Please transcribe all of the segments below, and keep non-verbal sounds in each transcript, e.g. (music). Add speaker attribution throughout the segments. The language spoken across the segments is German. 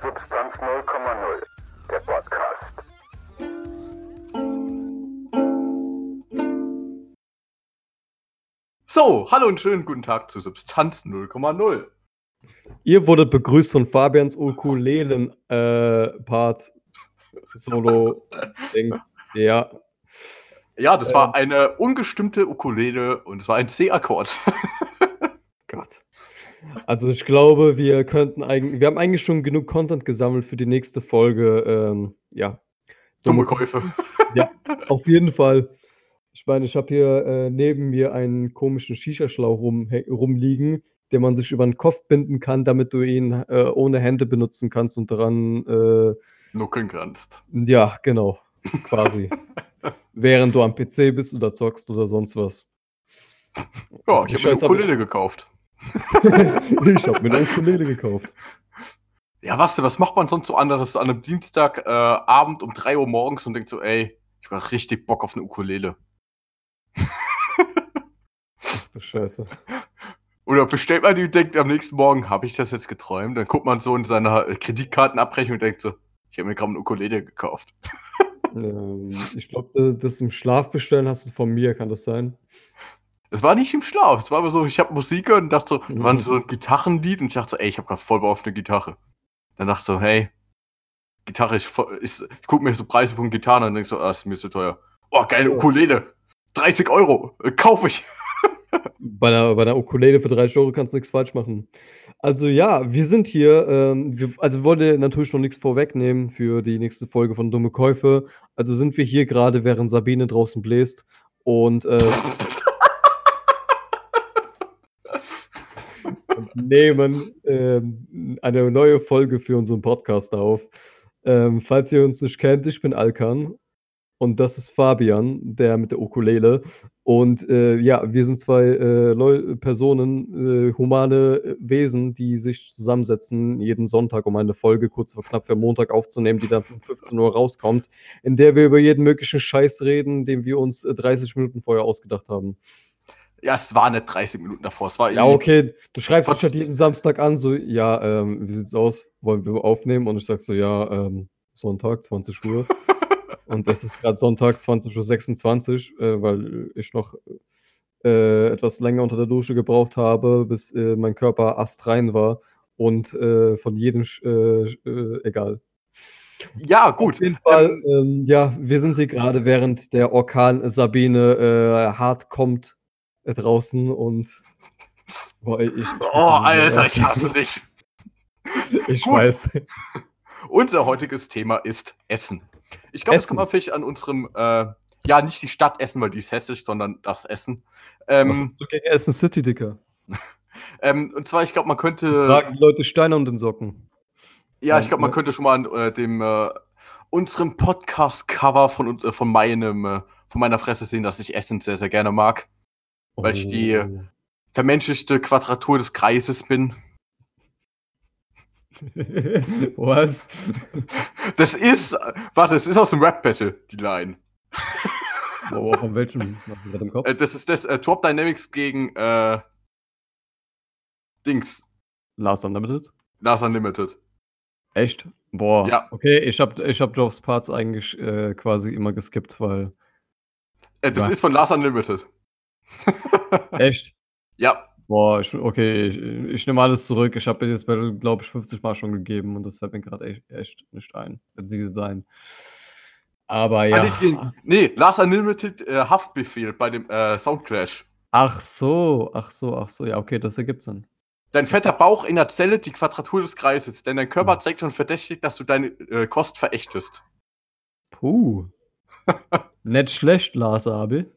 Speaker 1: Substanz 0,0, der Podcast.
Speaker 2: So, hallo und schönen guten Tag zu Substanz 0,0.
Speaker 3: Ihr wurdet begrüßt von Fabians Ukulelen-Part. Solo. Dings. Ja.
Speaker 2: Ja, das war eine ungestimmte Ukulele und es war ein C-Akkord. (laughs)
Speaker 3: Also ich glaube, wir könnten eigentlich, wir haben eigentlich schon genug Content gesammelt für die nächste Folge. Ähm, ja.
Speaker 2: Dumme Käufe. (laughs)
Speaker 3: Ja, auf jeden Fall. Ich meine, ich habe hier äh, neben mir einen komischen Shisha-Schlauch rum, rumliegen, den man sich über den Kopf binden kann, damit du ihn äh, ohne Hände benutzen kannst und daran, äh,
Speaker 2: Nuckeln kannst.
Speaker 3: ja, genau, quasi. (laughs) Während du am PC bist oder zockst oder sonst was.
Speaker 2: Ja, ich habe mir eine
Speaker 3: hab ich-
Speaker 2: Ukulele gekauft. (laughs)
Speaker 3: ich habe mir eine Ukulele gekauft.
Speaker 2: Ja, was denn, was macht man sonst so anderes an einem Dienstagabend äh, um 3 Uhr morgens und denkt so, ey, ich hab richtig Bock auf eine Ukulele.
Speaker 3: Ach du Scheiße.
Speaker 2: Oder bestellt man die und denkt am nächsten Morgen, habe ich das jetzt geträumt? Dann guckt man so in seiner Kreditkartenabrechnung und denkt so, ich habe mir gerade eine Ukulele gekauft.
Speaker 3: Ähm, ich glaube, das im Schlaf bestellen hast du von mir, kann das sein?
Speaker 2: Es war nicht im Schlaf, es war aber so, ich habe Musik gehört und dachte so,
Speaker 3: Mhm.
Speaker 2: war so ein Gitarrenlied und ich dachte so, ey, ich habe gerade voll Bock auf eine Gitarre. Dann dachte ich so, hey, Gitarre ist, voll, ist ich gucke mir so Preise von Gitarren an und denke so, ah, ist mir zu teuer. Oh, geile. Ukulele. 30 Euro, äh, kauf ich. (laughs)
Speaker 3: Bei einer, bei einer Ukulele für 30 Euro kannst du nichts falsch machen. Also ja, wir sind hier, ähm, wir, also wir wollten natürlich noch nichts vorwegnehmen für die nächste Folge von Dumme Käufe. Also sind wir hier gerade, während Sabine draußen bläst und, äh, und nehmen ähm, eine neue Folge für unseren Podcast auf. Ähm, falls ihr uns nicht kennt, ich bin Alkan und das ist Fabian, der mit der Ukulele. Und äh, ja, wir sind zwei äh, Personen, äh, humane äh, Wesen, die sich zusammensetzen jeden Sonntag, um eine Folge kurz vor knapp für Montag aufzunehmen, die dann um 15 Uhr rauskommt, in der wir über jeden möglichen Scheiß reden, den wir uns äh, 30 Minuten vorher ausgedacht haben.
Speaker 2: Ja, es war nicht 30 Minuten davor, es war
Speaker 3: Ja, okay, du schreibst mich halt jeden Samstag an, so, ja, ähm, wie sieht's aus? Wollen wir aufnehmen? Und ich sag so, ja, ähm, Sonntag, 20 Uhr. (laughs) Und es ist gerade Sonntag, 20.26 Uhr, äh, weil ich noch äh, etwas länger unter der Dusche gebraucht habe, bis äh, mein Körper astrein war. Und äh, von jedem, äh, äh, egal.
Speaker 2: Ja, gut.
Speaker 3: Auf jeden Fall, ähm, ja, wir sind hier gerade während der Orkan Sabine hart kommt draußen und (laughs) boah, ich, ich,
Speaker 2: Oh, Alter, ich hasse dich. (laughs)
Speaker 3: ich
Speaker 2: Gut.
Speaker 3: weiß. (laughs)
Speaker 2: Unser heutiges Thema ist Essen. Ich glaube, kann man vielleicht an unserem, äh, ja, nicht die Stadt Essen, weil die ist hessisch, sondern das Essen.
Speaker 3: Was
Speaker 2: Ähm,
Speaker 3: hast du gegen Essen City, Dicker?
Speaker 2: ähm, und zwar, ich glaube, man könnte,
Speaker 3: Tragen die Leute Steine um den Socken.
Speaker 2: ja, ich glaube, man könnte schon mal an äh, dem, äh, unserem Podcast-Cover von, äh, von meinem, äh, von meiner Fresse sehen, dass ich Essen sehr, sehr gerne mag. Weil ich die-
Speaker 3: Oh.
Speaker 2: Vermenschlichte Quadratur des Kreises bin. (laughs)
Speaker 3: Was?
Speaker 2: Das ist, warte, es ist aus dem Rap-Battle, die Line. (laughs)
Speaker 3: Boah, von welchem? Im Kopf?
Speaker 2: Äh, das ist das äh, Drop Dynamics gegen, äh, Dings,
Speaker 3: Last Unlimited?
Speaker 2: Last Unlimited.
Speaker 3: Echt? Boah.
Speaker 2: Ja.
Speaker 3: Okay, ich hab, ich hab Jobs Parts eigentlich äh, quasi immer geskippt, weil.
Speaker 2: Äh, das
Speaker 3: Ja.
Speaker 2: ist von Last Unlimited.
Speaker 3: Echt? (laughs)
Speaker 2: Ja,
Speaker 3: Boah, ich, okay, ich, ich nehme alles zurück. Ich habe das Battle, glaube ich, 50 Mal schon gegeben und das fällt mir gerade echt, echt nicht ein. Sie sein. Aber
Speaker 2: Ah,
Speaker 3: ja.
Speaker 2: nicht gegen- nee, Last Unlimited äh, Haftbefehl bei dem äh, Soundclash.
Speaker 3: Ach so, ach so, ach so. Ja, okay, das ergibt Sinn.
Speaker 2: Dein fetter Bauch in der Zelle die Quadratur des Kreises, denn dein Körper
Speaker 3: Hm.
Speaker 2: zeigt schon verdächtig, dass du deine äh, Kost verächtest.
Speaker 3: Puh. (laughs) Nicht schlecht, Lars Abel.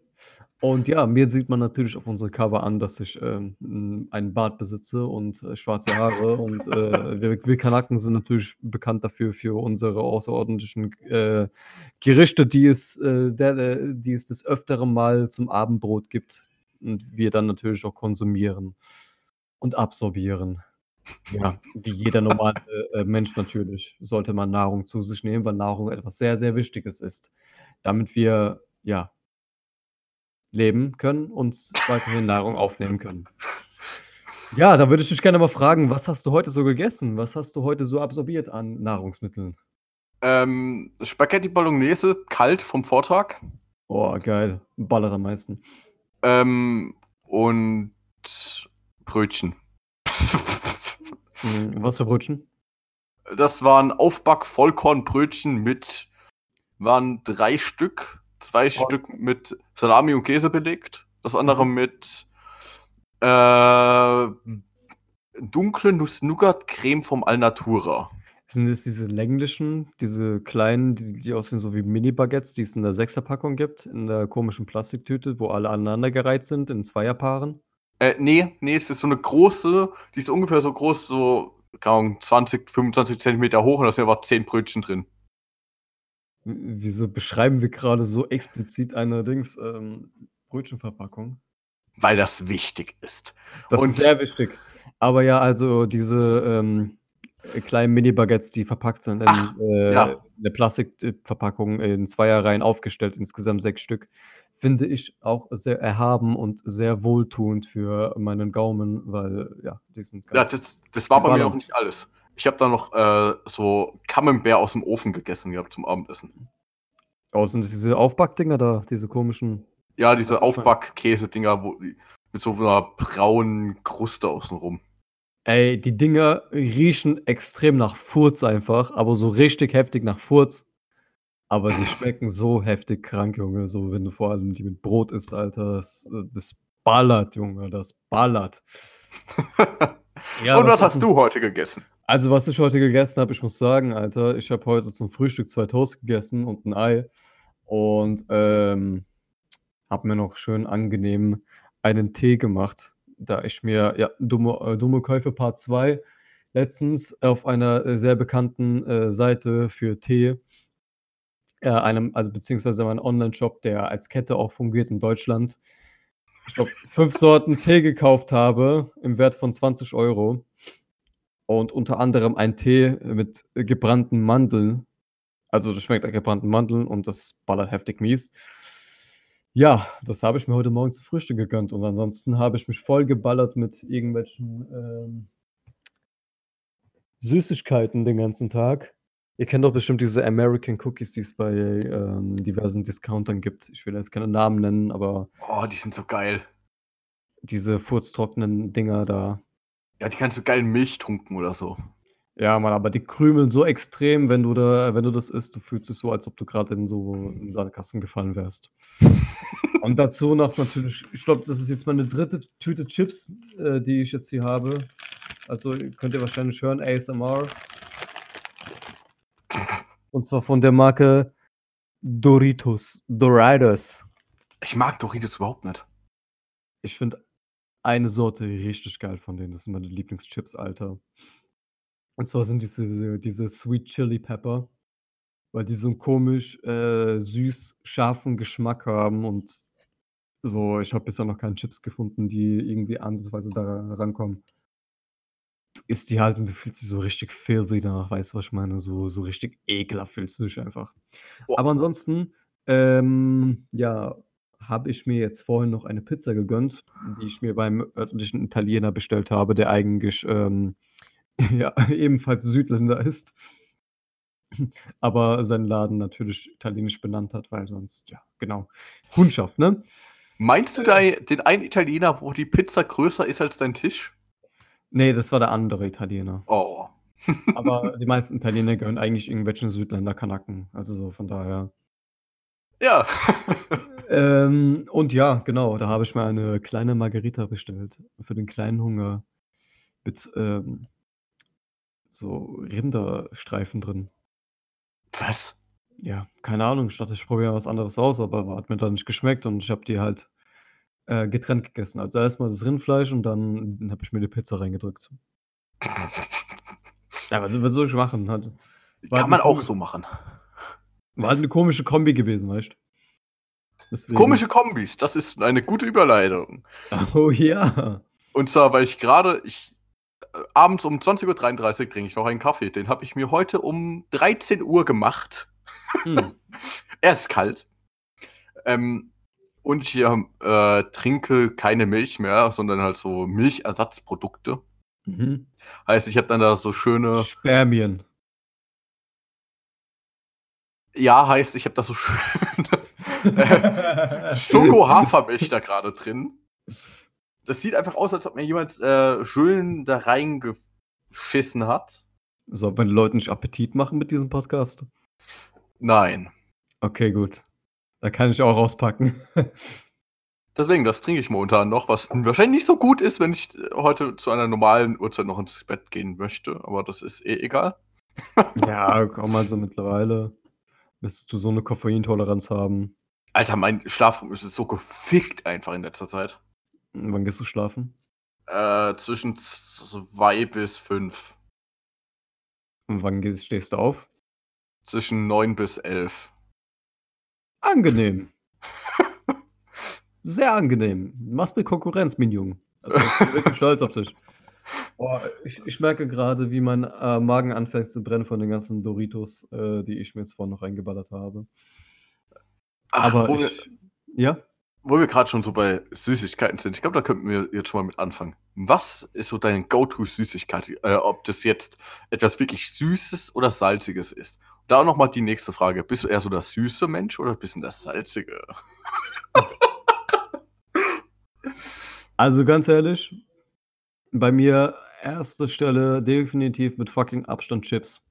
Speaker 3: Und ja, mir sieht man natürlich auf unsere Cover an, dass ich ähm, einen Bart besitze und äh, schwarze Haare. und äh, wir, wir Kanaken sind natürlich bekannt dafür, für unsere außerordentlichen äh, Gerichte, die es, äh, der, die es des Öfteren mal zum Abendbrot gibt. Und wir dann natürlich auch konsumieren und absorbieren. Ja, wie jeder normale äh, Mensch natürlich, sollte man Nahrung zu sich nehmen, weil Nahrung etwas sehr, sehr Wichtiges ist. Damit wir, ja, leben können und weiterhin Nahrung aufnehmen können. Ja, da würde ich dich gerne mal fragen, was hast du heute so gegessen? Was hast du heute so absorbiert an Nahrungsmitteln?
Speaker 2: Ähm, Spaghetti Bolognese, kalt vom Vortag.
Speaker 3: Boah, geil. Ballert am meisten.
Speaker 2: Ähm, und Brötchen.
Speaker 3: Hm, was für Brötchen?
Speaker 2: Das waren Aufback-Vollkornbrötchen mit, waren drei Stück, zwei
Speaker 3: Oh.
Speaker 2: Stück mit Salami und Käse belegt, das andere
Speaker 3: Mhm.
Speaker 2: mit äh, dunkle Nuss-Nougat-Creme vom Alnatura.
Speaker 3: Sind es diese länglichen, diese kleinen, die, die aussehen so wie Mini-Baguettes, die es in der Sechserpackung gibt, in der komischen Plastiktüte, wo alle aneinandergereiht sind, in Zweierpaaren?
Speaker 2: Äh, nee, nee, es ist so eine große, die ist ungefähr so groß, so keine Ahnung, 20, 25 Zentimeter hoch und da sind aber 10 Brötchen drin.
Speaker 3: Wieso beschreiben wir gerade so explizit eine Dings, ähm, Brötchenverpackung?
Speaker 2: Weil das wichtig ist.
Speaker 3: Das
Speaker 2: Und-
Speaker 3: ist sehr wichtig. Aber ja, also diese ähm, äh, kleinen Mini-Baguettes, die verpackt sind in,
Speaker 2: Ach,
Speaker 3: äh,
Speaker 2: ja.
Speaker 3: eine Plastikverpackung in Zweierreihen aufgestellt, insgesamt sechs Stück, finde ich auch sehr erhaben und sehr wohltuend für meinen Gaumen, weil ja, die sind
Speaker 2: Ja,
Speaker 3: ganz.
Speaker 2: das, das war bei mir noch nicht alles. Ich habe da noch äh, so Camembert aus dem Ofen gegessen gehabt zum Abendessen.
Speaker 3: Oh, sind das diese Aufbackdinger da, diese komischen.
Speaker 2: Ja, diese. Aufback-Käse-Dinger mit so einer braunen Kruste außenrum.
Speaker 3: Ey, die Dinger riechen extrem nach Furz einfach, aber so richtig heftig nach Furz. Aber die (laughs) schmecken so heftig krank, Junge. So, wenn du vor allem die mit Brot isst, Alter. Das, das ballert, Junge. Das ballert. (laughs) Ja,
Speaker 2: Und was hast du heute gegessen?
Speaker 3: Also, was ich heute gegessen habe, ich muss sagen, Alter, ich habe heute zum Frühstück zwei Toast gegessen und ein Ei. Und ähm, habe mir noch schön angenehm einen Tee gemacht, da ich mir, ja, dumme, äh, dumme Käufe Part 2 letztens auf einer äh, sehr bekannten äh, Seite für Tee, äh, einem, also beziehungsweise einem Online-Shop, der als Kette auch fungiert in Deutschland, ich glaube, fünf Sorten Tee gekauft habe im Wert von 20 Euro. Und unter anderem ein Tee mit gebrannten Mandeln. Also das schmeckt nach gebrannten Mandeln und das ballert heftig mies. Ja, das habe ich mir heute Morgen zu Frühstück gegönnt. Und ansonsten habe ich mich voll geballert mit irgendwelchen ähm, Süßigkeiten den ganzen Tag. Ihr kennt doch bestimmt diese American Cookies, die es bei ähm, diversen Discountern gibt. Ich will jetzt keine Namen nennen, aber
Speaker 2: Oh, die sind so geil.
Speaker 3: diese furztrockenen Dinger da.
Speaker 2: Ja, die kannst du geil Milch tunken oder so.
Speaker 3: Ja, Mann, aber die krümeln so extrem, wenn du da, wenn du das isst, du fühlst dich so, als ob du gerade in so einen Sandkasten gefallen wärst. (laughs) Und dazu noch natürlich, ich glaube, das ist jetzt meine dritte Tüte Chips, äh, die ich jetzt hier habe. Also könnt ihr wahrscheinlich hören, ASMR. Und zwar von der Marke Doritos. Doritos.
Speaker 2: Ich mag Doritos überhaupt nicht.
Speaker 3: Ich finde eine Sorte richtig geil von denen. Das sind meine Lieblingschips, Alter. Und zwar sind diese, diese Sweet Chili Pepper, weil die so einen komisch äh, süß scharfen Geschmack haben und so, ich habe bisher noch keine Chips gefunden, die irgendwie ansatzweise da rankommen. Du isst die halt und du fühlst dich so richtig filthy danach, weißt du, was ich meine? So, so richtig ekelhaft fühlst du dich einfach.
Speaker 2: Boah.
Speaker 3: Aber ansonsten, ähm, ja, habe ich mir jetzt vorhin noch eine Pizza gegönnt, die ich mir beim örtlichen Italiener bestellt habe, der eigentlich ähm, (laughs) ja, ebenfalls Südländer ist. Aber seinen Laden natürlich italienisch benannt hat, weil sonst, ja, genau. Kundschaft, ne?
Speaker 2: Meinst du da den einen Italiener, wo die Pizza größer ist als dein Tisch?
Speaker 3: Nee, das war der andere Italiener.
Speaker 2: Oh.
Speaker 3: Aber die meisten Italiener gehören eigentlich irgendwelchen Südländer-Kanaken. Also so von daher.
Speaker 2: Ja. (laughs)
Speaker 3: Ähm, und ja, genau, da habe ich mir eine kleine Margarita bestellt. Für den kleinen Hunger. Mit ähm, so Rinderstreifen drin.
Speaker 2: Was?
Speaker 3: Ja, keine Ahnung. Ich dachte, ich probiere was anderes aus, aber hat mir dann nicht geschmeckt und ich habe die halt äh, getrennt gegessen. Also erstmal das Rindfleisch und dann habe ich mir die Pizza reingedrückt. (laughs) Ja, was, was soll ich machen? Hat,
Speaker 2: Kann man auch so machen.
Speaker 3: War halt eine komische Kombi gewesen, weißt du?
Speaker 2: Komische Kombis, das ist eine gute Überleitung. (laughs)
Speaker 3: Oh ja.
Speaker 2: Und zwar, weil ich gerade, ich äh, abends um 20.33 Uhr trinke ich noch einen Kaffee. Den habe ich mir heute um 13 Uhr gemacht.
Speaker 3: Hm. (laughs)
Speaker 2: Er ist kalt. Ähm, Und ich äh, trinke keine Milch mehr, sondern halt so Milchersatzprodukte.
Speaker 3: Mhm.
Speaker 2: Heißt, ich habe dann da so schöne.
Speaker 3: Spermien.
Speaker 2: Ja, heißt, ich habe da so schöne (laughs) (laughs) äh, Schoko-Hafermilch da gerade drin. Das sieht einfach aus, als ob mir jemand äh, schön da reingeschissen hat.
Speaker 3: Soll man den Leuten nicht Appetit machen mit diesem Podcast?
Speaker 2: Nein.
Speaker 3: Okay, gut. Da kann ich auch rauspacken. (laughs)
Speaker 2: Deswegen, das trinke ich momentan noch, was wahrscheinlich nicht so gut ist, wenn ich heute zu einer normalen Uhrzeit noch ins Bett gehen möchte. Aber das ist eh egal.
Speaker 3: ja, komm mal so mittlerweile. Müsstest du so eine Koffeintoleranz haben.
Speaker 2: Alter, mein Schlafraum ist so gefickt einfach in letzter Zeit.
Speaker 3: Wann gehst du schlafen?
Speaker 2: Äh, zwischen zwei bis fünf.
Speaker 3: Und wann gehst, stehst du auf?
Speaker 2: Zwischen neun bis elf.
Speaker 3: Angenehm. Sehr angenehm. Machst mir Konkurrenz, mein Junge. Also ich bin (laughs) wirklich stolz auf dich. Boah, ich, ich merke gerade, wie mein äh, Magen anfängt zu brennen von den ganzen Doritos, äh, die ich mir jetzt vorhin noch reingeballert habe.
Speaker 2: Ach,
Speaker 3: Aber
Speaker 2: wo, wir,
Speaker 3: ich, ja,
Speaker 2: wo wir gerade schon so bei Süßigkeiten sind, ich glaube, da könnten wir jetzt schon mal mit anfangen. Was ist so deine Go-To-Süßigkeit? Äh, ob das jetzt etwas wirklich Süßes oder Salziges ist? Da auch nochmal die nächste Frage. Bist du eher so der süße Mensch oder bist du das salzige?
Speaker 3: also ganz ehrlich, bei mir erste Stelle definitiv mit fucking Abstand Chips.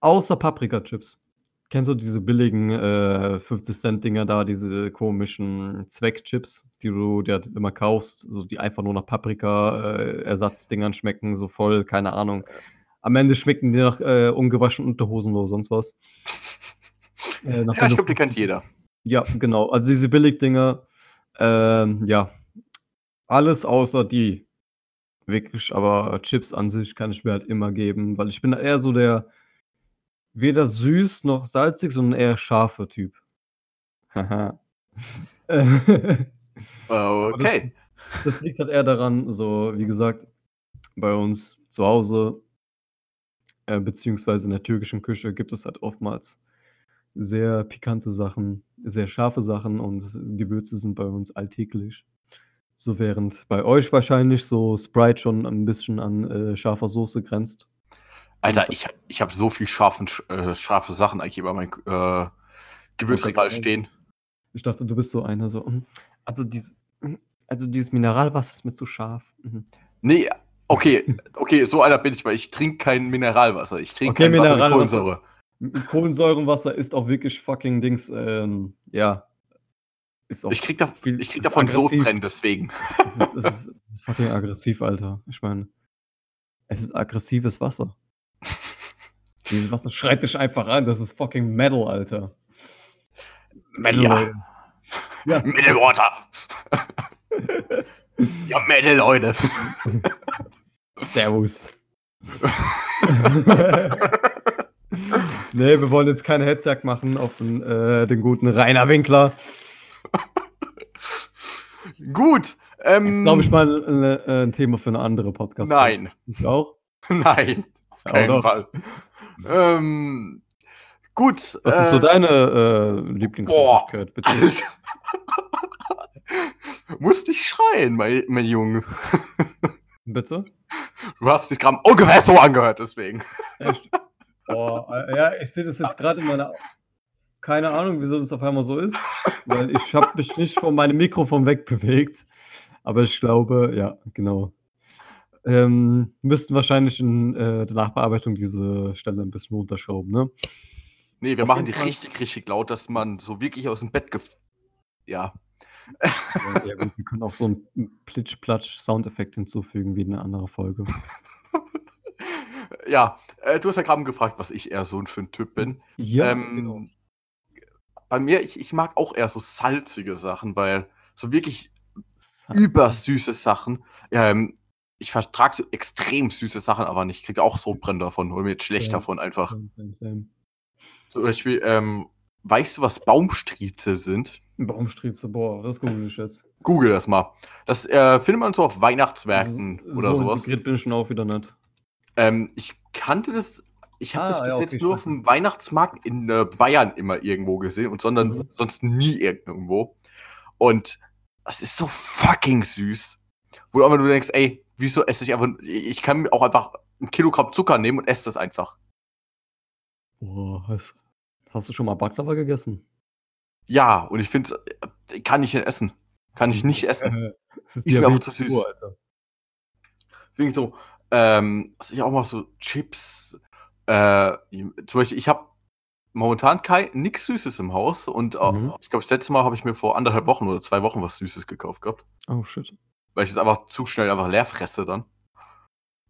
Speaker 3: Außer Paprika-Chips. Kennst du diese billigen äh, 50-Cent-Dinger da, diese komischen Zweckchips, die du dir immer kaufst, so die einfach nur nach Paprika-Ersatzdingern schmecken, so voll, keine Ahnung. Am Ende schmecken die nach äh, ungewaschen Unterhosen oder sonst was.
Speaker 2: Äh, ja, ich glaube, die kennt jeder.
Speaker 3: Ja, genau. Also diese Billigdinger, ähm, ja, alles außer die. Wirklich, aber Chips an sich kann ich mir halt immer geben, weil ich bin eher so der weder süß noch salzig, sondern eher scharfer Typ. (laughs) Haha.
Speaker 2: okay.
Speaker 3: Das, das, liegt halt eher daran, so wie gesagt, bei uns zu Hause, äh, beziehungsweise in der türkischen Küche, gibt es halt oftmals sehr pikante Sachen, sehr scharfe Sachen und Gewürze sind bei uns alltäglich. So während bei euch wahrscheinlich so Sprite schon ein bisschen an äh, scharfer Soße grenzt.
Speaker 2: Alter, ich, ich habe so viel scharfen, äh, scharfe Sachen eigentlich über mein äh, Gewürzregal stehen.
Speaker 3: Ich dachte, du bist so einer, so. Hm, also, dies, hm, also dieses Mineralwasser ist mir zu scharf.
Speaker 2: Mhm. Nee, okay, okay, so einer bin ich, weil ich trinke kein Mineralwasser. Ich trinke
Speaker 3: okay,
Speaker 2: kein
Speaker 3: Mineralwasser Kohlensäure. Kohlensäurenwasser ist auch wirklich fucking Dings, ähm, ja.
Speaker 2: Ich krieg, da, ich krieg davon Sodbrennen, deswegen.
Speaker 3: Es ist, es, ist, es ist fucking aggressiv, Alter. Ich meine, es ist aggressives Wasser. Dieses Wasser schreit dich einfach an. Das ist fucking Metal, Alter.
Speaker 2: Metal. Ja. ja. (laughs) Metal Water. ja, Metal, Leute.
Speaker 3: Servus. (laughs) (laughs) nee, wir wollen jetzt keine Hetzjagd machen auf den, äh, den guten Rainer Winkler.
Speaker 2: Gut. Ähm,
Speaker 3: das ist, glaube ich, mal ein, äh, ein, Thema für eine andere Podcast.
Speaker 2: Nein.
Speaker 3: Ich auch? (laughs)
Speaker 2: Nein. Auf keinen Fall. Ähm, gut.
Speaker 3: Was äh, ist so äh, deine äh, Lieblingsflüssigkeit, bitte? (laughs)
Speaker 2: Musst dich schreien, mein, mein Junge. (laughs)
Speaker 3: Bitte?
Speaker 2: Du hast dich gerade ungefähr so angehört, deswegen.
Speaker 3: Echt? Boah, äh, ja, ich sehe das jetzt gerade in meiner. Keine Ahnung, wieso das auf einmal so ist. Weil ich habe mich nicht von meinem Mikrofon wegbewegt. Aber ich glaube, ja, genau ähm, müssten wahrscheinlich in äh, der Nachbearbeitung diese Stelle ein bisschen runterschrauben, ne?
Speaker 2: Nee, wir Auf machen die Fall. richtig, richtig laut, dass man so wirklich aus dem Bett gef. Ja.
Speaker 3: ja, ja wir können auch so einen Plitsch-Platsch-Soundeffekt hinzufügen wie in einer anderen Folge. (laughs)
Speaker 2: ja, äh, du hast ja gerade gefragt, was ich eher so für ein Typ bin.
Speaker 3: Ja, ähm, genau.
Speaker 2: Bei mir, ich, ich mag auch eher so salzige Sachen, weil so wirklich Salz. übersüße Sachen. Ähm, ich vertrage so extrem süße Sachen, aber nicht. Ich kriege auch Sodbrennen davon oder mir jetzt schlecht same. davon einfach. Same, same. Zum Beispiel, ähm, weißt du, was Baumstriezel sind?
Speaker 3: Baumstriezel, boah, das google ich jetzt.
Speaker 2: Google das mal. Das äh, findet man so auf Weihnachtsmärkten so, oder sowas.
Speaker 3: So bin ich schon auch wieder nicht.
Speaker 2: Ähm, ich kannte das Ich habe
Speaker 3: Ah,
Speaker 2: das bis
Speaker 3: ja,
Speaker 2: jetzt
Speaker 3: okay,
Speaker 2: nur auf dem Weihnachtsmarkt in äh, Bayern immer irgendwo gesehen und sondern
Speaker 3: Mhm.
Speaker 2: sonst nie irgendwo. Und das ist so fucking süß. Wo du aber nur denkst, ey, wieso esse ich einfach. Ich kann mir auch einfach ein Kilogramm Zucker nehmen und esse das einfach.
Speaker 3: Boah, hast, hast du schon mal Baklava gegessen?
Speaker 2: Ja, und ich finde, kann ich nicht essen. Kann ich nicht essen. (laughs)
Speaker 3: Das ist
Speaker 2: Ist mir auch zu süß.
Speaker 3: pur, Alter.
Speaker 2: Deswegen so, ähm, was ich auch mal so Chips, äh, zum Beispiel, ich habe momentan nichts Süßes im Haus und äh,
Speaker 3: Mhm.
Speaker 2: ich glaube, das letzte Mal habe ich mir vor anderthalb Wochen oder zwei Wochen was Süßes gekauft gehabt,
Speaker 3: Oh shit.
Speaker 2: weil ich es einfach zu schnell einfach leer fresse dann.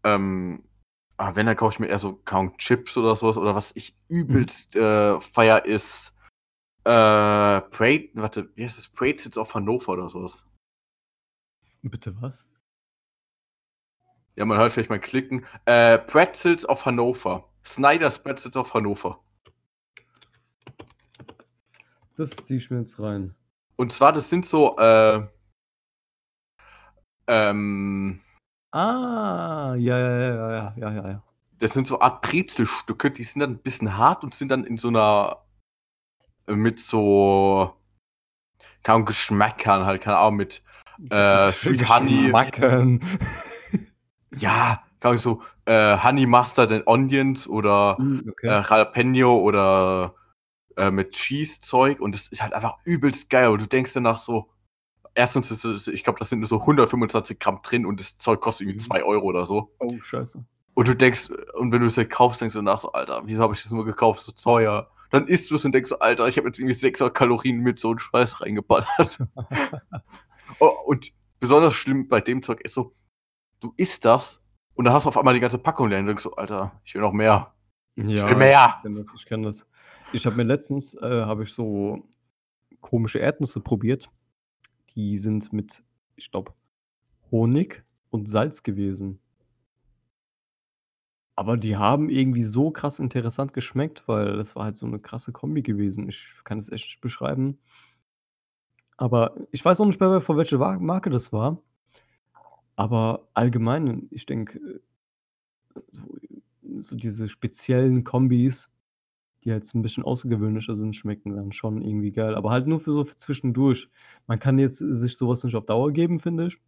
Speaker 2: Ähm, aber wenn, dann kaufe ich mir eher so kaum Chips oder sowas oder was ich übelst äh, feier ist, äh, Braid, warte, wie heißt das? Braid auf Hannover oder sowas.
Speaker 3: Bitte was?
Speaker 2: Ja, man hört vielleicht mal klicken. Äh, Pretzels auf Hannover. Snyder's Pretzels auf Hannover.
Speaker 3: Das zieh ich mir jetzt rein.
Speaker 2: Und zwar, das sind so, äh, ähm,
Speaker 3: Ah, ja, ja, ja, ja, ja, ja, ja.
Speaker 2: das sind so Art Brezelstücke, die sind dann ein bisschen hart und sind dann in so einer, äh, mit so, keine Ahnung, Geschmäckern halt, keine Ahnung, mit, äh, (laughs) Sweet Honey,
Speaker 3: Macken.
Speaker 2: ja, keine Ahnung, so, äh, Honey Mustard and Onions oder, äh,
Speaker 3: okay.
Speaker 2: Jalapeno oder äh, mit Cheese-Zeug und es ist halt einfach übelst geil. Und du denkst danach so, erstens ist es, ich glaube, da sind nur so 125 Gramm drin und das Zeug kostet irgendwie
Speaker 3: Mhm.
Speaker 2: 2 Euro oder so.
Speaker 3: Oh, scheiße.
Speaker 2: Und du denkst, und wenn du es halt kaufst, denkst du danach so, Alter, wieso habe ich das nur gekauft? So teuer. Dann isst du es und denkst so, Alter, ich habe jetzt irgendwie 600 Kalorien mit so einem Scheiß reingeballert. (laughs) oh, und besonders schlimm bei dem Zeug ist so, du isst das und dann hast du auf einmal die ganze Packung leer und denkst so, Alter, ich will noch mehr.
Speaker 3: Ja,
Speaker 2: will mehr.
Speaker 3: ich kenne das, ich kenne das. Ich habe mir letztens, äh, habe ich so komische Erdnüsse probiert. Die sind mit, ich glaube, Honig und Salz gewesen. Aber die haben irgendwie so krass interessant geschmeckt, weil das war halt so eine krasse Kombi gewesen. Ich kann es echt nicht beschreiben. Aber ich weiß auch nicht mehr, von welcher Marke das war. Aber allgemein, ich denke, so, so diese speziellen Kombis, die jetzt ein bisschen außergewöhnlicher sind, schmecken dann schon irgendwie geil. Aber halt nur für so für zwischendurch. Man kann jetzt sich sowas nicht auf Dauer geben, finde ich.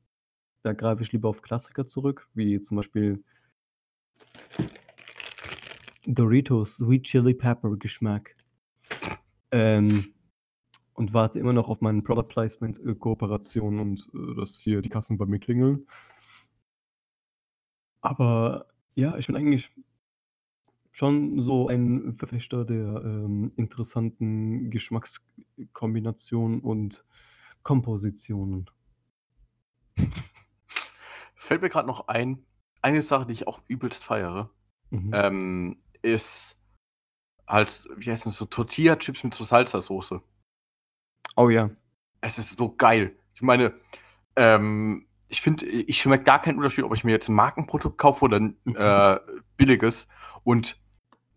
Speaker 3: Da greife ich lieber auf Klassiker zurück, wie zum Beispiel Doritos Sweet Chili Pepper Geschmack. Ähm, und warte immer noch auf meinen Product Placement äh, Kooperation und äh, dass hier die Kassen bei mir klingeln. Aber ja, ich bin eigentlich schon so ein Verfechter der ähm, interessanten Geschmackskombinationen und Kompositionen. (laughs)
Speaker 2: Fällt mir gerade noch ein, eine Sache, die ich auch übelst feiere,
Speaker 3: Mhm.
Speaker 2: ähm, ist halt, wie heißt das, so Tortilla-Chips mit so Salsa-Soße.
Speaker 3: Oh ja.
Speaker 2: Es ist so geil. Ich meine, ähm, ich finde, ich schmecke gar keinen Unterschied, ob ich mir jetzt ein Markenprodukt kaufe oder ein
Speaker 3: Mhm.
Speaker 2: äh, billiges. Und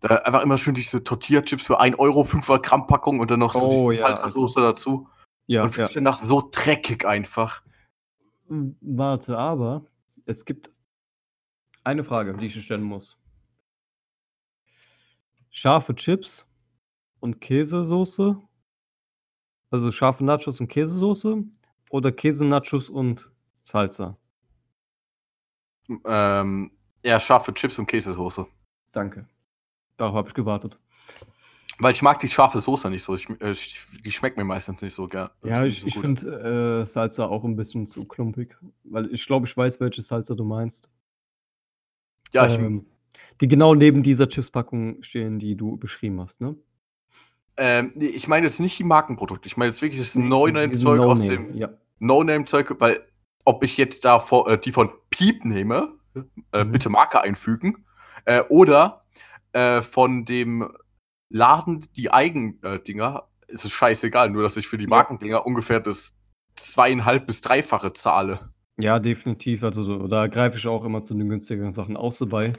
Speaker 2: da einfach immer schön diese Tortilla-Chips für 1 Euro, 500 Gramm Packung und dann noch so
Speaker 3: Oh
Speaker 2: die
Speaker 3: ja,
Speaker 2: Salsa-Soße dazu.
Speaker 3: Ja,
Speaker 2: und
Speaker 3: ja.
Speaker 2: finde danach so dreckig einfach.
Speaker 3: Hm, Warte, aber es gibt eine Frage, die ich dir stellen muss. Scharfe Chips und Käsesoße? Also scharfe Nachos und Käsesoße oder Käse-Nachos und Salsa?
Speaker 2: Ähm, ja, scharfe Chips und Käsesoße.
Speaker 3: Danke. Darauf habe ich gewartet.
Speaker 2: Weil ich mag die scharfe Soße nicht so. Ich, äh, ich, die schmeckt mir meistens nicht so gern.
Speaker 3: Ja, ich,
Speaker 2: so
Speaker 3: ich finde äh, Salsa auch ein bisschen zu klumpig. Weil ich glaube, ich weiß, welche Salsa du meinst.
Speaker 2: Ja, ich,
Speaker 3: ähm, die genau neben dieser Chipspackung stehen, die du beschrieben hast, ne?
Speaker 2: Ähm, nee, ich meine jetzt nicht die Markenprodukte. Ich meine jetzt wirklich das No-Name-Zeug
Speaker 3: diesen
Speaker 2: aus dem
Speaker 3: Ja.
Speaker 2: No-Name-Zeug, weil ob ich jetzt da vor, äh, die von Piep nehme, äh,
Speaker 3: Mhm.
Speaker 2: bitte Marke einfügen, äh, oder äh, von dem Laden die Eigendinger, ist es scheißegal, nur dass ich für die
Speaker 3: Ja.
Speaker 2: Markendinger ungefähr das zweieinhalb bis dreifache zahle.
Speaker 3: Ja, definitiv. Also so, da greife ich auch immer zu den günstigeren Sachen, außer bei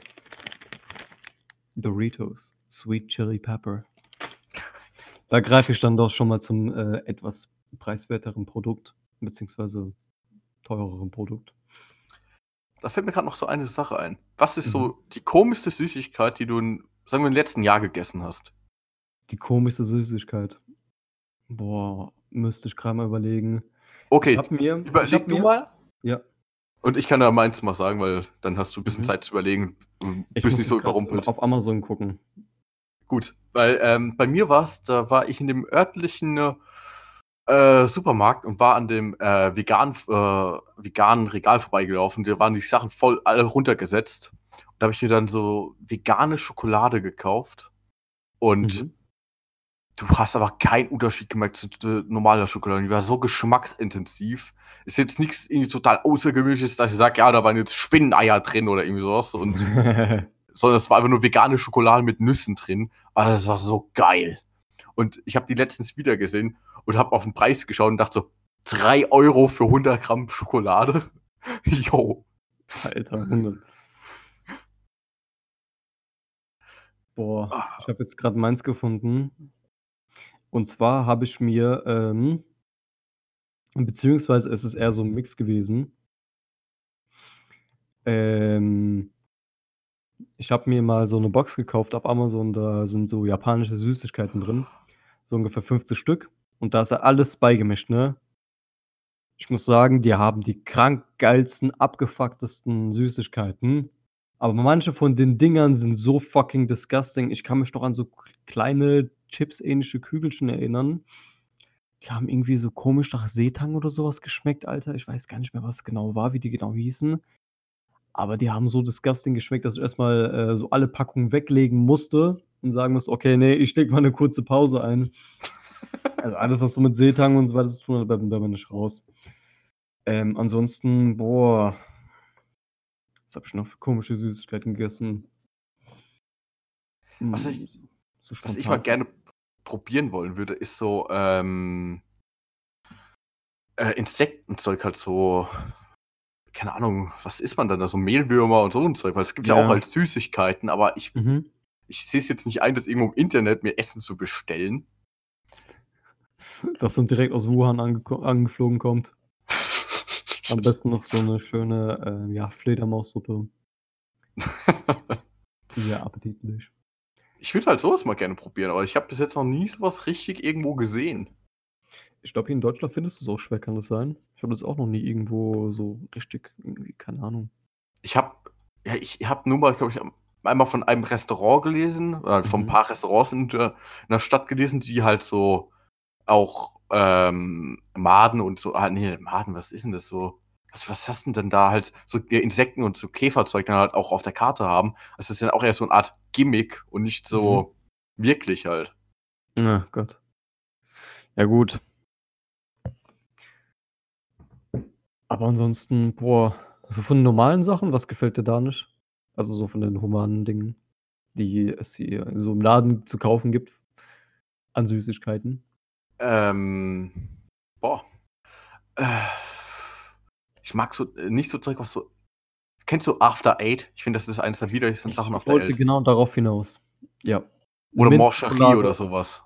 Speaker 3: Doritos Sweet Chili Pepper. Da greife ich dann doch schon mal zum äh, etwas preiswerteren Produkt, beziehungsweise teureren Produkt.
Speaker 2: Da fällt mir gerade noch so eine Sache ein. Was ist
Speaker 3: Mhm.
Speaker 2: so die komischste Süßigkeit, die du in sagen wir, im letzten Jahr gegessen hast?
Speaker 3: Die komischste Süßigkeit. Boah, müsste ich gerade mal überlegen.
Speaker 2: Okay,
Speaker 3: mir,
Speaker 2: überleg du
Speaker 3: mir,
Speaker 2: mal.
Speaker 3: Ja,
Speaker 2: Und ich kann da meins mal sagen, weil dann hast du ein bisschen
Speaker 3: Mhm.
Speaker 2: Zeit zu überlegen. Du
Speaker 3: ich muss
Speaker 2: nicht so überrumpelt.
Speaker 3: auf Amazon gucken.
Speaker 2: Gut, weil ähm, bei mir war es, da war ich in dem örtlichen äh, Supermarkt und war an dem äh, vegan, äh, veganen Regal vorbeigelaufen. Da waren die Sachen voll alle runtergesetzt. Und da habe ich mir dann so vegane Schokolade gekauft. Und
Speaker 3: Mhm.
Speaker 2: du hast aber keinen Unterschied gemerkt zu normaler Schokolade. Die war so geschmacksintensiv. Ist jetzt nichts irgendwie total Außergewöhnliches, dass ich sage, ja, da waren jetzt Spinneneier drin oder irgendwie sowas. Und (laughs) sondern es war einfach nur vegane Schokolade mit Nüssen drin. Aber das war so geil. Und ich habe die letztens wieder gesehen und habe auf den Preis geschaut und dachte so, 3 Euro für 100 Gramm Schokolade? (laughs) Jo.
Speaker 3: Alter, 100. Boah,
Speaker 2: Ah.
Speaker 3: ich habe jetzt gerade meins gefunden. Und zwar habe ich mir, ähm beziehungsweise es ist eher so 'n Mix gewesen. Ähm ich habe mir mal so 'ne Box gekauft auf Amazon, da sind so japanische Süßigkeiten drin, so ungefähr 50 Stück und da ist ja alles beigemischt, ne? Ich muss sagen, die haben die krank geilsten, abgefucktesten Süßigkeiten, aber manche von den Dingern sind so fucking disgusting. Ich kann mich noch an so kleine chipsähnliche Kügelchen erinnern. Die haben irgendwie so komisch nach Seetang oder so was geschmeckt, Alter. Ich weiß gar nicht mehr, was genau war, wie die genau hießen. Aber die haben so disgusting geschmeckt, dass ich erst mal, äh, so alle Packungen weglegen musste und sagen musste: „Okay, ne, ich lege mal 'ne kurze Pause ein.“ (laughs) Also, alles, was so mit Seetang und so weiter zu tun hat, da bin ich raus. Ähm, ansonsten, boah was habe ich noch für komische Süßigkeiten gegessen?
Speaker 2: Was
Speaker 3: Hm,
Speaker 2: ich
Speaker 3: so
Speaker 2: was ich mal gerne probieren wollen würde, ist so, ähm äh, Insektenzeug halt so keine Ahnung, was isst man dann da? So Mehlwürmer und so 'n Zeug, weil es gibt ja auch
Speaker 3: Ja.
Speaker 2: als Süßigkeiten, aber ich
Speaker 3: Mhm.
Speaker 2: ich sehe es jetzt nicht ein, das irgendwo im Internet mir Essen zu bestellen.
Speaker 3: Das dann direkt aus Wuhan angeflogen kommt. (laughs) Am besten noch so 'ne schöne, äh, ja, Fledermaussuppe. Sehr appetitlich.
Speaker 2: Ich würde halt so was mal gerne probieren, aber ich habe bis jetzt noch nie so was richtig irgendwo gesehen.
Speaker 3: Ich glaube, hier in Deutschland findest du's auch schwer, kann das sein? Ich habe das auch noch nie irgendwo so richtig irgendwie keine Ahnung.
Speaker 2: Ich habe ja, ich habe nur mal, glaube ich, einmal von einem Restaurant gelesen, oder von 'n
Speaker 3: Mhm.
Speaker 2: paar Restaurants in der in der Stadt gelesen, die halt so auch, ähm, Maden und so ah, ne, Maden, was ist denn das so? Was was hast 'n denn da halt so Insekten und so Käferzeug dann halt auch auf der Karte haben. Das ist ja auch eher so 'ne Art Gimmick und nicht
Speaker 3: Mhm.
Speaker 2: so wirklich halt.
Speaker 3: Na Gott. Ja gut. Aber ansonsten, boah, so von normalen Sachen, was gefällt dir da nicht? Also, so von den humanen Dingen, die es hier so im Laden zu kaufen gibt an Süßigkeiten?
Speaker 2: Ähm, boah. Äh, ich mag so nicht so Zeug, was so kennst du After Eight? Ich finde, das ist eines der widerlichsten
Speaker 3: Ich
Speaker 2: Sachen auf der
Speaker 3: wollte
Speaker 2: Welt.
Speaker 3: genau darauf hinaus. Ja.
Speaker 2: Oder Mancherie oder so was.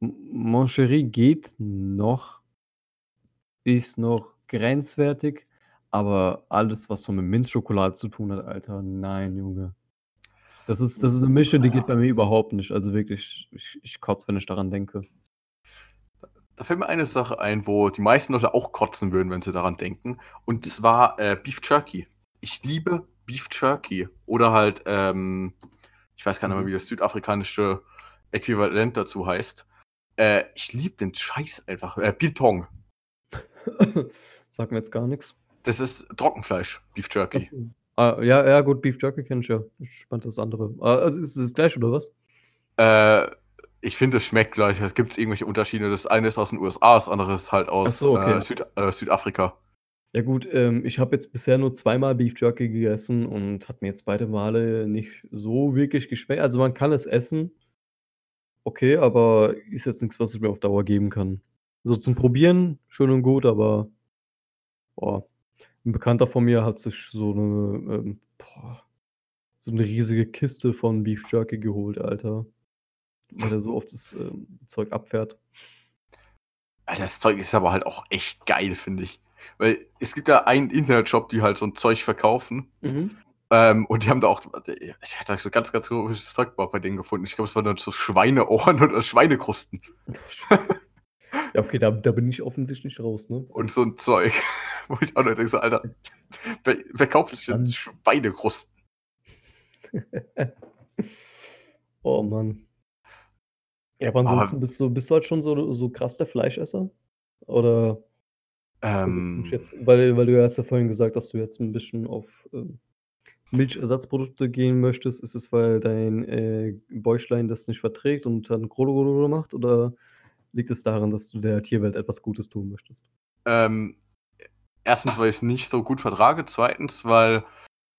Speaker 3: M Mancherie geht noch. Ist noch grenzwertig, aber alles, was so mit Minzschokolade zu tun hat, Alter, nein, Junge. Das ist das ist 'ne Mische, die geht bei mir überhaupt nicht. Also wirklich, ich ich kotze, wenn ich daran denke.
Speaker 2: Da fällt mir eine Sache ein, wo die meisten Leute auch kotzen würden, wenn sie daran denken, und zwar, äh, Beef Jerky. Ich liebe Beef Jerky oder halt, ähm ich weiß gar nicht mehr,
Speaker 3: Mhm.
Speaker 2: wie das südafrikanische Äquivalent dazu heißt. Äh, ich liebe den Scheiß einfach. Äh, Biltong. (laughs)
Speaker 3: Sagt mir jetzt gar nix.
Speaker 2: Das ist Trockenfleisch, Beef Jerky.
Speaker 3: Ah, ja, ja, gut, Beef Jerky kenne ich ja. Ich meinte das andere. Ah, also ist es das Gleiche oder was?
Speaker 2: Äh, ich finde, es schmeckt gleich. Es gibt irgendwelche Unterschiede. Das eine ist aus den USA, das andere ist halt aus,
Speaker 3: so, okay.
Speaker 2: äh, Süd äh, Südafrika.
Speaker 3: Ja gut, ähm, ich habe jetzt bisher nur zweimal Beef Jerky gegessen und hat mir jetzt beide Male nicht so wirklich geschmeckt. Also, man kann es essen. Okay, aber ist jetzt nix, was ich mir auf Dauer geben kann. So zum Probieren schön und gut, aber boah, 'n Bekannter von mir hat sich so 'ne, ähm, boah, so 'ne riesige Kiste von Beef Jerky geholt, Alter, weil er so oft das, ähm, Zeug abfährt.
Speaker 2: Alter, das Zeug ist aber halt auch echt geil, finde ich. Weil es gibt da einen Internetshop, die halt so 'n Zeug verkaufen.
Speaker 3: Mhm.
Speaker 2: Ähm, und die haben da auch, ich hatte so ganz, ganz komisches Zeug bei denen gefunden. Ich glaube, es waren dann so Schweineohren (laughs) oder Schweinekrusten.
Speaker 3: Ja, okay, da, da bin ich offensichtlich raus, ne?
Speaker 2: Und so ein Zeug. (laughs) Wo ich auch noch denke, so, Alter, wer, wer kauft sich denn Schweinekrusten? (laughs)
Speaker 3: Oh Mann. Ja, aber ansonsten bist du, bist du halt schon so, so krass der Fleischesser? Oder also,
Speaker 2: Ähm,
Speaker 3: jetzt, weil, weil du ja erst ja vorhin gesagt hast, dass du jetzt ein bisschen auf ähm, Milchersatzprodukte gehen möchtest, ist es, weil dein äh, Bäuchlein das nicht verträgt und dann Grolo macht? Oder liegt es daran, dass du der Tierwelt etwas Gutes tun möchtest?
Speaker 2: ähm, erstens, weil ich es nicht so gut vertrage. Zweitens, weil,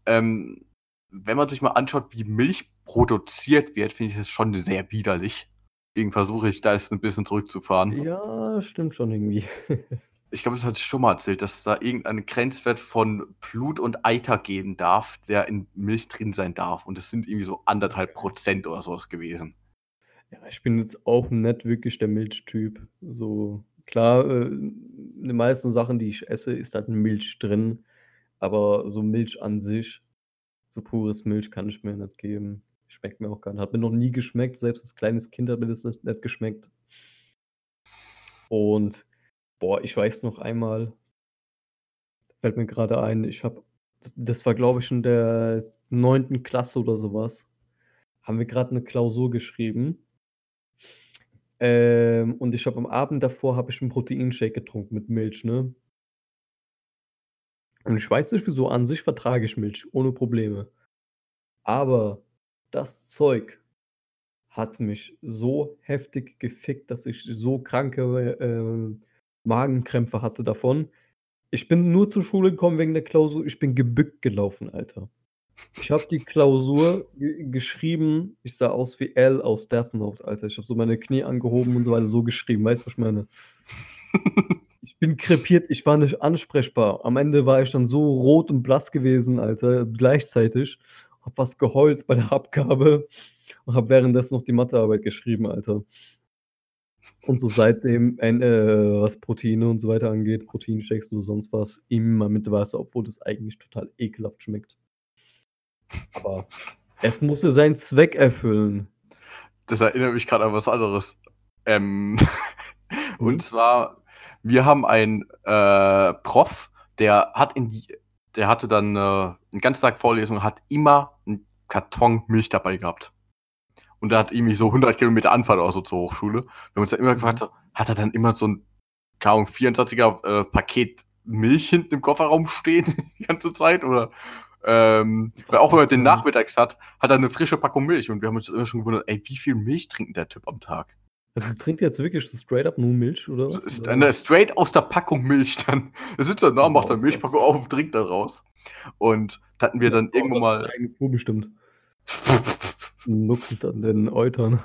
Speaker 2: ähm, wenn man sich mal anschaut, wie Milch produziert wird, finde ich das schon sehr widerlich. Deswegen versuche ich da jetzt ein bisschen zurückzufahren.
Speaker 3: Ja, stimmt schon irgendwie. (laughs)
Speaker 2: Ich glaube, das hatte ich schon mal erzählt, dass da irgendein Grenzwert von Blut und Eiter geben darf, der in Milch drin sein darf. Und das sind irgendwie so anderthalb Prozent oder sowas gewesen.
Speaker 3: Ja, ich bin jetzt auch nicht wirklich der Milchtyp. So, klar, äh, den meisten Sachen, die ich esse, ist halt Milch drin. Aber so Milch an sich, so pures Milch kann ich mir nicht geben. Schmeckt mir auch gar nicht. Hat mir noch nie geschmeckt. Selbst als kleines Kind hat mir das nicht, nicht geschmeckt. Und, boah, ich weiß noch einmal, fällt mir gerade ein, ich habe, das, das war glaube ich in der neunten Klasse oder sowas, haben wir gerade eine Klausur geschrieben. Ähm, und ich habe am Abend davor habe ich einen Proteinshake getrunken mit Milch, ne? Und ich weiß nicht wieso, an sich vertrage ich Milch ohne Probleme. Aber das Zeug hat mich so heftig gefickt, dass ich so kranke ähm, Magenkrämpfe hatte davon. Ich bin nur zur Schule gekommen wegen der Klausur. Ich bin gebückt gelaufen, Alter. Ich habe die Klausur ge geschrieben. Ich sah aus wie L aus Death Note, Alter. Ich habe so meine Knie angehoben und so weiter so geschrieben. Weißt du, was ich meine? (laughs) Ich bin krepiert, ich war nicht ansprechbar. Am Ende war ich dann so rot und blass gewesen, Alter, gleichzeitig. Hab was geheult bei der Abgabe und hab währenddessen noch die Mathearbeit geschrieben, Alter. Und so seitdem, äh, was Proteine und so weiter angeht, Proteinshakes oder sonst was, immer mit Wasser, obwohl das eigentlich total ekelhaft schmeckt. Aber es musste seinen Zweck erfüllen.
Speaker 2: Das erinnert mich gerade an was anderes. Ähm, (laughs) und zwar, wir haben einen äh, Prof, der hat in die, der hatte dann äh, einen ganzen Tag Vorlesung, hat immer einen Karton Milch dabei gehabt. Und er hat irgendwie so 100 Kilometer Anfahrt oder so zur Hochschule. Wir haben uns dann immer gefragt, so, hat er dann immer so ein, keine Ahnung, 24er äh, Paket Milch hinten im Kofferraum stehen (laughs) die ganze Zeit? Oder ähm, weil auch wenn er den nachmittags hat, hat er eine frische Packung Milch. Und wir haben uns immer schon gewundert, ey, wie viel Milch trinkt der Typ am Tag?
Speaker 3: Also trinkt jetzt wirklich so straight up nur Milch, oder was?
Speaker 2: Ist eine straight aus der Packung Milch dann. Er sitzt da, da macht
Speaker 3: Wow,
Speaker 2: er Milchpackung auf und trinkt dann raus. Und da hatten wir dann
Speaker 3: Oh,
Speaker 2: irgendwo mal.
Speaker 3: eine eigene Kuh bestimmt. Nuckelt (laughs) an den Eutern.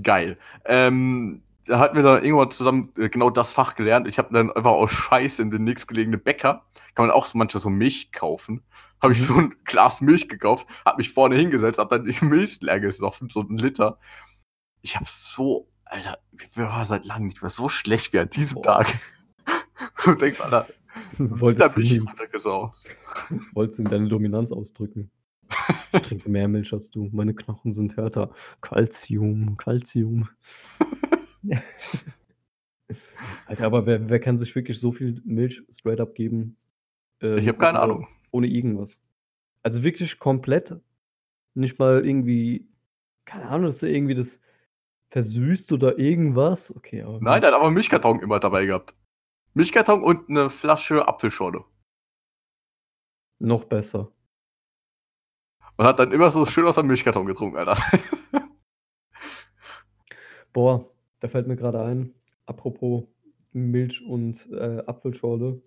Speaker 2: Geil. Ähm, da hatten wir dann irgendwann zusammen äh, genau das Fach gelernt. Ich habe dann einfach aus Scheiß in den nächstgelegenen Bäcker, kann man auch so manchmal so Milch kaufen. Habe ich
Speaker 3: Mhm.
Speaker 2: so ein Glas Milch gekauft, habe mich vorne hingesetzt, habe dann die Milch leer gesoffen, so einen Liter. Ich habe so, Alter, mir war seit langem nicht mehr so schlecht wie an diesem
Speaker 3: Boah.
Speaker 2: Tag. (laughs) Du denkst, Alter, (laughs) da
Speaker 3: Wolltest du,
Speaker 2: bin ich runtergesaugt. (laughs)
Speaker 3: wolltest du in deine Dominanz ausdrücken? Ich trinke mehr Milch als du. Meine Knochen sind härter. Calcium, Calcium. Alter, aber wer, wer kann sich wirklich so viel Milch straight up geben? ähm,
Speaker 2: Ich habe keine
Speaker 3: ohne-
Speaker 2: Ahnung.
Speaker 3: Ohne irgendwas. Also wirklich komplett. Nicht mal irgendwie, keine Ahnung, dass er irgendwie das versüßt oder irgendwas. Okay, aber
Speaker 2: Nein, der hat aber einen Milchkarton immer dabei gehabt. Milchkarton und eine Flasche Apfelschorle.
Speaker 3: noch besser.
Speaker 2: Und hat dann immer so schön aus dem Milchkarton getrunken, Alter. (laughs)
Speaker 3: Boah, da fällt mir gerade ein, apropos Milch und äh, Apfelschorle,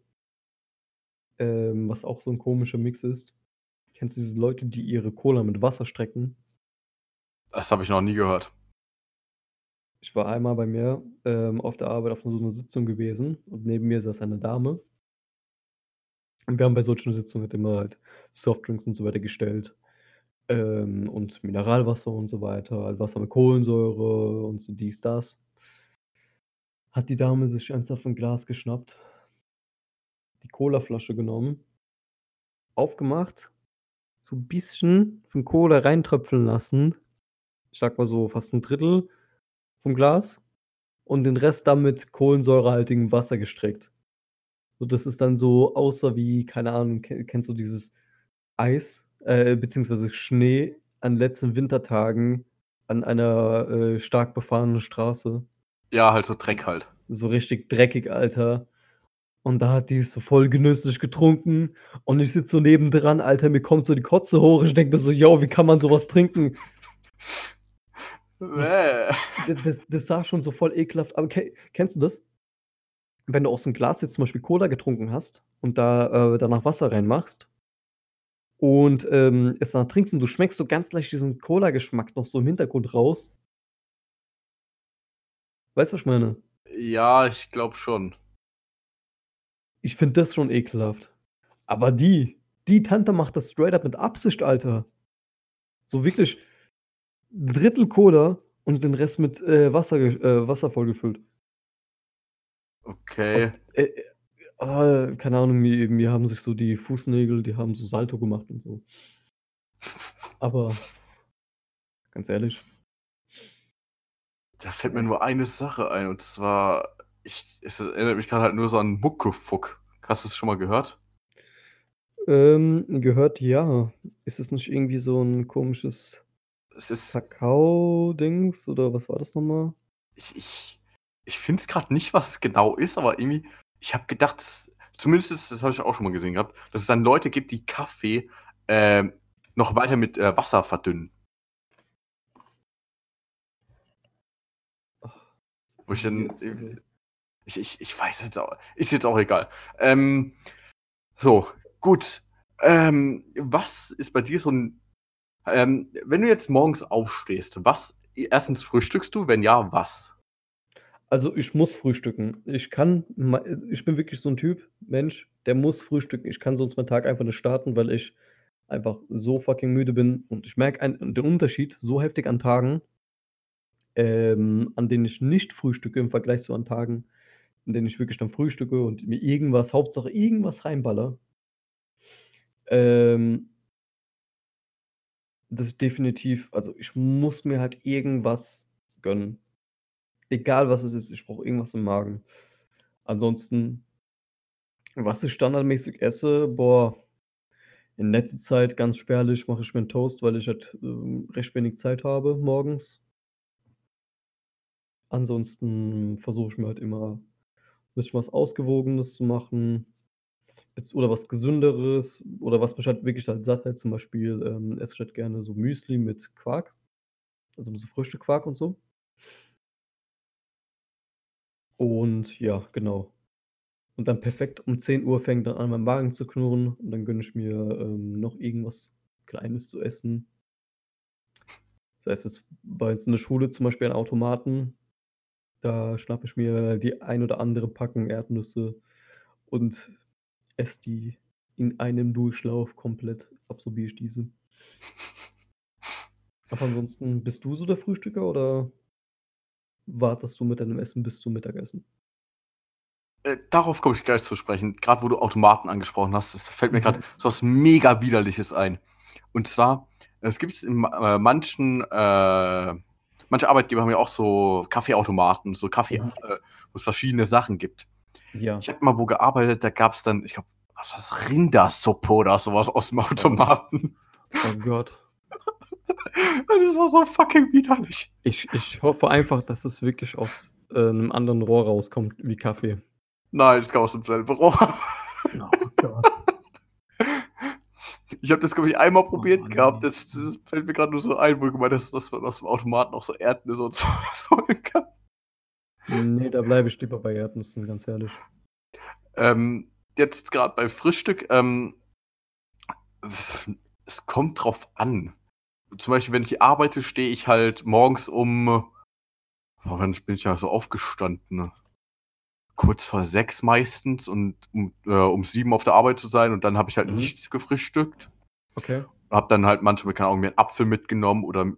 Speaker 3: ähm, was auch so ein komischer Mix ist. Kennst du diese Leute, die ihre Cola mit Wasser strecken?
Speaker 2: Das habe ich noch nie gehört.
Speaker 3: Ich war einmal bei mir ähm, auf der Arbeit auf so einer Sitzung gewesen und neben mir saß eine Dame. Und wir haben bei solchen Sitzungen halt immer halt Softdrinks und so weiter gestellt. Ähm, und Mineralwasser und so weiter, halt Wasser mit Kohlensäure und so dies, das. Hat die Dame sich ernsthaft ein Glas geschnappt, die Colaflasche genommen, aufgemacht so 'n bisschen von Cola reintröpfeln lassen. Ich sage mal so fast 'n Drittel vom Glas und den Rest dann mit kohlensäurehaltigem Wasser gestreckt. So, dass es dann so aussah wie, keine Ahnung, ke kennst du dieses Eis, äh, beziehungsweise Schnee an letzten Wintertagen an einer, äh, stark befahrenen Straße?
Speaker 2: Ja, halt so Dreck halt.
Speaker 3: So richtig dreckig, Alter. Und da hat die's so voll genüsslich getrunken und ich sitze so nebendran, Alter, mir kommt so die Kotze hoch. Ich denke mir so: „Jo, wie kann man so was trinken?“ (laughs)
Speaker 2: Bäh.
Speaker 3: D das das sah schon so voll ekelhaft aber ke kennst du das? Wenn du aus 'm Glas jetzt zum Beispiel Cola getrunken hast und da äh, danach Wasser reinmachst und, ähm, es danach trinkst und du schmeckst so ganz leicht diesen Cola-Geschmack noch so im Hintergrund raus? Weißt du, was ich meine?
Speaker 2: Ja, ich glaube schon.
Speaker 3: Ich finde das schon ekelhaft. Aber die die Tante macht das straight up mit Absicht, Alter. So wirklich 'n Drittel Cola und den Rest mit, äh, Wasser äh, Wasser vollgefüllt.
Speaker 2: Okay.
Speaker 3: Und, äh, äh, ah, keine Ahnung, mir mir haben sich so die Fußnägel die haben so Salto gemacht und so. Aber ganz ehrlich
Speaker 2: Da fällt mir nur eine Sache ein und zwar, ich es erinnert mich grad halt nur so an Muckefuck. Hast du's schon mal gehört?
Speaker 3: Ähm, gehört, ja. Ist es nicht irgendwie so 'n komisches
Speaker 2: Es ist
Speaker 3: Kakao-Dings oder was war das noch mal?
Speaker 2: Ich ich ich finde es grad nicht, was es genau ist, aber irgendwie ich habe gedacht, das zumindest das habe ich auch schon mal gesehen gehabt, dass es dann Leute gibt, die Kaffee, ähm, noch weiter mit, äh, Wasser verdünnen. Wo ich dann. Ich ich ich weiß jetzt auch ist jetzt auch egal. Ähm, so, gut. Ähm, was ist bei dir so 'n ähm, wenn du jetzt morgens aufstehst, was 1. frühstückst du? Wenn ja, was?
Speaker 3: Also, ich muss frühstücken. Ich kann ich bin wirklich so 'n Typ, Mensch, der muss frühstücken. Ich kann sonst meinen Tag einfach nicht starten, weil ich einfach so fucking müde bin und ich merke ein den Unterschied so heftig an Tagen ähm, an denen ich nicht frühstücke im Vergleich zu an Tagen, in denen ich wirklich dann frühstücke und mir irgendwas Hauptsache irgendwas reinballere. Ähm das ist definitiv also, ich muss mir halt irgendwas gönnen. Egal, was es ist, ich brauche irgendwas im Magen. Ansonsten was ich standardmäßig esse, boah, in letzter Zeit ganz spärlich mache ich mir 'n Toast, weil ich halt, ähm, recht wenig Zeit habe morgens. Ansonsten versuche ich mir halt immer bisschen was Ausgewogenes zu machen, jetzt oder was Gesünderes oder was mich halt wirklich halt satt hält. Zum Beispiel, ähm, esse ich halt gerne so Müsli mit Quark, also, so Früchtequark und so. Und ja, genau. Und dann perfekt um 10:00 fängt dann an, mein Magen zu knurren und dann gönne ich mir, ähm, noch irgendwas Kleines zu essen. Sei es jetzt bei uns in der Schule zum Beispiel an Automaten, da schnappe ich mir die ein oder andere Packung Erdnüsse und esse die in einem Durchlauf komplett absorbiere ich diese. (laughs) Aber ansonsten, bist du so der Frühstücker oder wartest du mit deinem Essen bis zum Mittagessen?
Speaker 2: Äh, darauf komme ich gleich zu sprechen. Grad wo du Automaten angesprochen hast, das fällt mir grad
Speaker 3: Mhm.
Speaker 2: so was mega Widerliches ein. Und zwar, es gibt's in ma äh, manchen äh, manche Arbeitgeber haben ja auch so Kaffeeautomaten, so Kaffee,
Speaker 3: Mhm.
Speaker 2: äh, wo's verschiedene Sachen gibt.
Speaker 3: Ja.
Speaker 2: Ich habe mal wo gearbeitet, da gab's dann, ich glaube, was war's, Rindersuppe oder so was aus'm Automaten.
Speaker 3: Oh Gott. (laughs)
Speaker 2: Das war so fucking widerlich.
Speaker 3: Ich ich hoffe einfach, dass es wirklich aus, äh, 'nem anderen Rohr rauskommt wie Kaffee.
Speaker 2: Nein, das kam aus demselben Rohr.
Speaker 3: Oh Gott.
Speaker 2: Ich habe das, glaube ich, einmal probiert
Speaker 3: Oh,
Speaker 2: gehabt. Das das fällt mir grad nur so ein, wo du gemeint hast, dass man aus dem Automaten auch so Erdnüsse und so (laughs) was holen kann.
Speaker 3: Ne, da bleibe ich lieber bei Erdnüssen, ganz ehrlich.
Speaker 2: Ähm, jetzt grad bei Frühstück, ähm es kommt drauf an. Zum Beispiel, wenn ich arbeite, stehe ich halt morgens um oh, wann bin ich da so aufgestanden? Kurz vor 6 meistens und um äh, um 7 auf der Arbeit zu sein und dann habe ich halt
Speaker 3: Mhm.
Speaker 2: nichts gefrühstückt.
Speaker 3: Okay.
Speaker 2: Habe dann halt manchmal, keine Ahnung, mir 'n Apfel mitgenommen oder,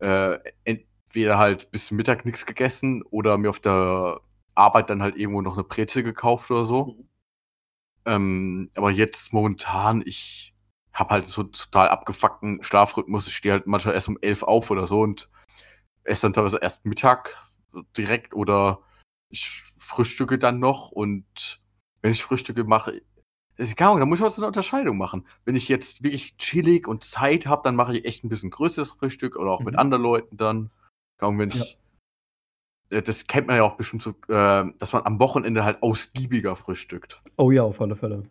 Speaker 2: äh, entweder halt bis zum Mittag nix gegessen oder mir auf der Arbeit dann halt irgendwo noch 'ne Brezel gekauft oder so.
Speaker 3: Mhm.
Speaker 2: Ähm, aber jetzt momentan, ich habe halt so total abgefuckten Schlafrhythmus. Ich stehe halt manchmal erst um 11 auf oder so und esse dann teilweise erst Mittag direkt oder ich frühstücke dann noch und wenn ich Frühstücke mache, das ist keine Ahnung, da muss ich auch so eine Unterscheidung machen. Wenn ich jetzt wirklich chillig und Zeit habe, dann mache ich echt ein bisschen größeres Frühstück oder auch mit
Speaker 3: Mhm.
Speaker 2: anderen Leuten dann. Ahnung, wenn
Speaker 3: Ja.
Speaker 2: ich äh, das kennt man ja auch bestimmt so, äh, dass man am Wochenende halt ausgiebiger frühstückt.
Speaker 3: Oh ja, auf alle Fälle.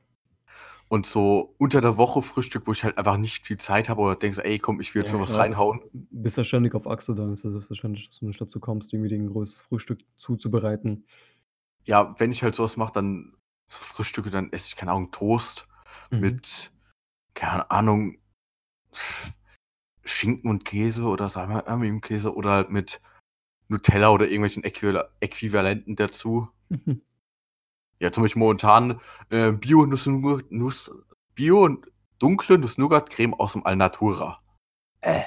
Speaker 2: Und so unter der Woche Frühstück, wo ich halt einfach nicht viel Zeit habe oder denkst, ey, komm, ich will jetzt
Speaker 3: Ja,
Speaker 2: noch was reinhauen.
Speaker 3: bist, ja ständig auf Achse, dann ist es selbstverständlich, dass du nicht dazu kommst, irgendwie ein größeres Frühstück zuzubereiten.
Speaker 2: Ja, wenn ich halt sowas mache, dann so Frühstücke, dann esse ich, keine Ahnung, Toast
Speaker 3: Mhm.
Speaker 2: mit, keine Ahnung, Schinken und Käse oder Salami-Käse oder halt mit Nutella oder irgendwelchen Äquival Äquivalenten dazu.
Speaker 3: Mhm.
Speaker 2: Ja, zum Beispiel momentan äh, Bio Nuss, Nuss Bio und dunkle Nuss-Nougat-Creme aus dem Alnatura. Äh,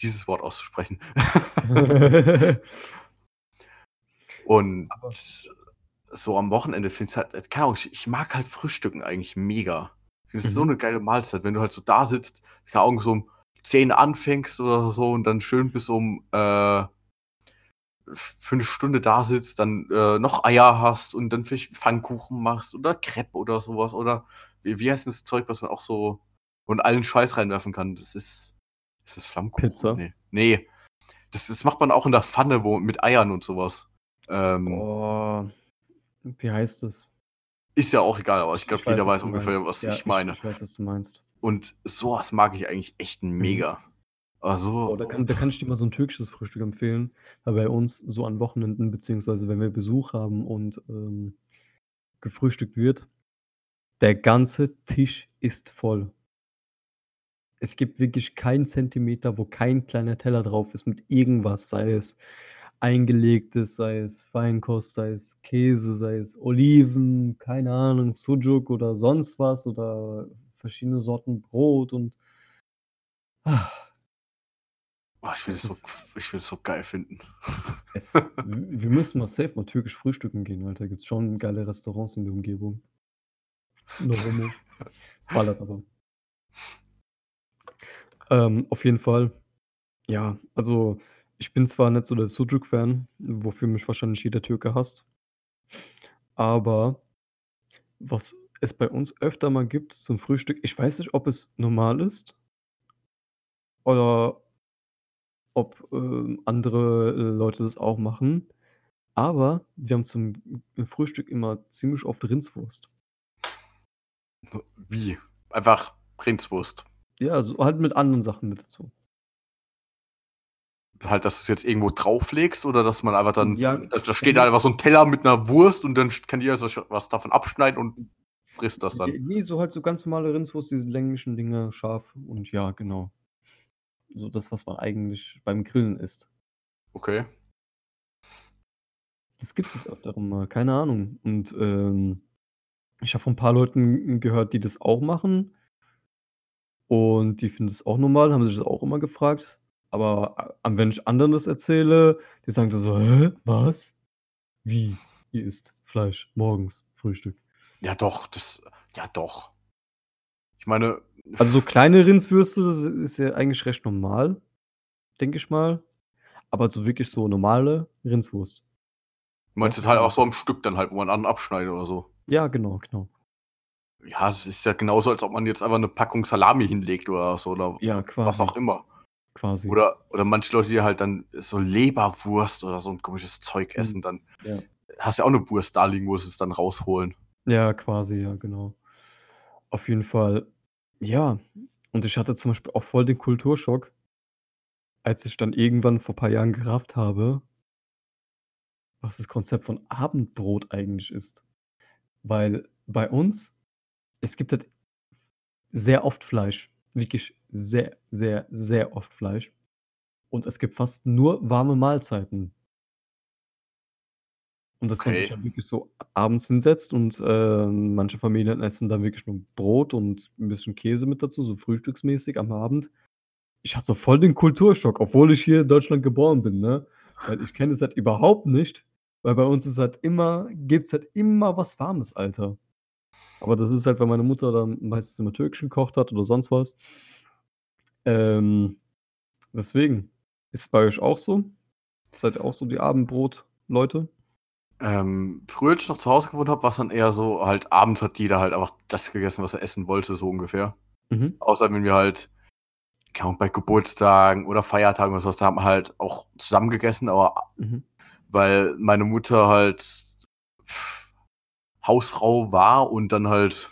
Speaker 2: dieses Wort auszusprechen. (laughs) (laughs) Und so am Wochenende finde ich halt, keine Ahnung, ich, ich mag halt Frühstücken eigentlich mega. Ich finde es so
Speaker 3: Mhm.
Speaker 2: eine geile Mahlzeit, wenn du halt so da sitzt, keine Ahnung, so um 10 anfängst oder so und dann schön bis um äh, für eine Stunde da sitzt, dann äh, noch Eier hast und dann vielleicht Pfannkuchen machst oder Crepe oder sowas oder wie, wie heißt das Zeug, was man auch so und allen Scheiß reinwerfen kann? Das ist, ist das Flammkuchen?
Speaker 3: Pizza?
Speaker 2: Nee. nee. Das, das macht man auch in der Pfanne wo, mit Eiern und sowas. Ähm,
Speaker 3: Oh, wie heißt das?
Speaker 2: Ist ja auch egal, aber ich glaube, jeder weiß ungefähr,
Speaker 3: meinst.
Speaker 2: was
Speaker 3: Ja,
Speaker 2: ich meine.
Speaker 3: Ich, weiß, was du meinst.
Speaker 2: Und sowas mag ich eigentlich echt mega. Also,
Speaker 3: Oh, da, kann, da kann ich dir mal so ein türkisches Frühstück empfehlen, weil bei uns so an Wochenenden, beziehungsweise wenn wir Besuch haben und ähm, gefrühstückt wird, der ganze Tisch ist voll. Es gibt wirklich keinen Zentimeter, wo kein kleiner Teller drauf ist mit irgendwas, sei es eingelegtes, sei es Feinkost, sei es Käse, sei es Oliven, keine Ahnung, Sujuk oder sonst was oder verschiedene Sorten Brot und ah,
Speaker 2: oh, ich will es so, ich will so geil finden.
Speaker 3: Es, (laughs) wir müssen mal safe mal türkisch frühstücken gehen, Alter. Gibt es schon geile Restaurants in der Umgebung. No homo. (laughs) Ballert aber. Ähm, auf jeden Fall. Ja, also ich bin zwar nicht so der Sujuk-Fan, wofür mich wahrscheinlich jeder Türke hasst. Aber was es bei uns öfter mal gibt zum Frühstück, ich weiß nicht, ob es normal ist oder ob ähm, andere äh, Leute das auch machen. Aber wir haben zum Frühstück immer ziemlich oft Rindswurst.
Speaker 2: Wie? Einfach Rindswurst.
Speaker 3: Ja, so halt mit anderen Sachen mit dazu.
Speaker 2: Halt, dass du es jetzt irgendwo drauflegst oder dass man einfach dann.
Speaker 3: Ja,
Speaker 2: da, da steht da einfach so ein Teller mit einer Wurst und dann kann jeder so was davon abschneiden und frisst das dann.
Speaker 3: Nee, so halt so ganz normale Rindswurst, diese länglichen Dinge, scharf und ja, genau. So das, was man eigentlich beim Grillen isst.
Speaker 2: Okay.
Speaker 3: Das gibt es öfteren mal, keine Ahnung. Und ähm, ich habe von ein paar Leuten gehört, die das auch machen. Und die finden es auch normal, haben sich das auch immer gefragt. Aber äh, wenn ich anderen das erzähle, die sagen dann so, hä, was? Wie? Ihr isst Fleisch morgens, Frühstück.
Speaker 2: Ja, doch, das. Ja, doch. Ich meine.
Speaker 3: Also so kleine Rindswürste, das ist ja eigentlich recht normal, denke ich mal. Aber so wirklich so normale Rindswurst.
Speaker 2: Du meinst jetzt halt auch so am Stück dann halt, wo man an abschneidet oder so.
Speaker 3: Ja, genau, genau.
Speaker 2: Ja, es ist ja genauso, als ob man jetzt einfach eine Packung Salami hinlegt oder so oder
Speaker 3: Ja, quasi.
Speaker 2: was auch immer.
Speaker 3: Quasi.
Speaker 2: Oder, oder manche Leute, die halt dann so Leberwurst oder so ein komisches Zeug
Speaker 3: Mhm.
Speaker 2: essen, dann
Speaker 3: Ja.
Speaker 2: hast du ja auch eine Wurst da liegen, wo sie es dann rausholen.
Speaker 3: Ja, quasi, ja, genau. Auf jeden Fall. Ja, und ich hatte zum Beispiel auch voll den Kulturschock, als ich dann irgendwann vor ein paar Jahren gerafft habe, was das Konzept von Abendbrot eigentlich ist. Weil bei uns, es gibt halt sehr oft Fleisch. Wirklich sehr, sehr, sehr oft Fleisch. Und es gibt fast nur warme Mahlzeiten. Und dass man sich
Speaker 2: Okay.
Speaker 3: halt wirklich so abends hinsetzt und äh, manche Familien essen dann wirklich nur Brot und ein bisschen Käse mit dazu, so frühstücksmäßig am Abend. Ich hatte so voll den Kulturschock, obwohl ich hier in Deutschland geboren bin, ne? Weil ich kenne es halt überhaupt nicht, weil bei uns ist halt immer, gibt es halt immer was Warmes, Alter. Aber das ist halt, weil meine Mutter dann meistens immer türkisch gekocht hat oder sonst was. Ähm, deswegen. Ist es bei euch auch so? Seid ihr auch so die Abendbrot-Leute?
Speaker 2: Ähm, früher, als ich noch zu Hause gewohnt habe, war es dann eher so, halt abends hat jeder halt einfach das gegessen, was er essen wollte, so ungefähr.
Speaker 3: Mhm.
Speaker 2: Außer wenn wir halt, Ahnung, bei Geburtstagen oder Feiertagen oder sowas, da haben wir halt auch zusammen gegessen, aber
Speaker 3: Mhm.
Speaker 2: weil meine Mutter halt Hausfrau war und dann halt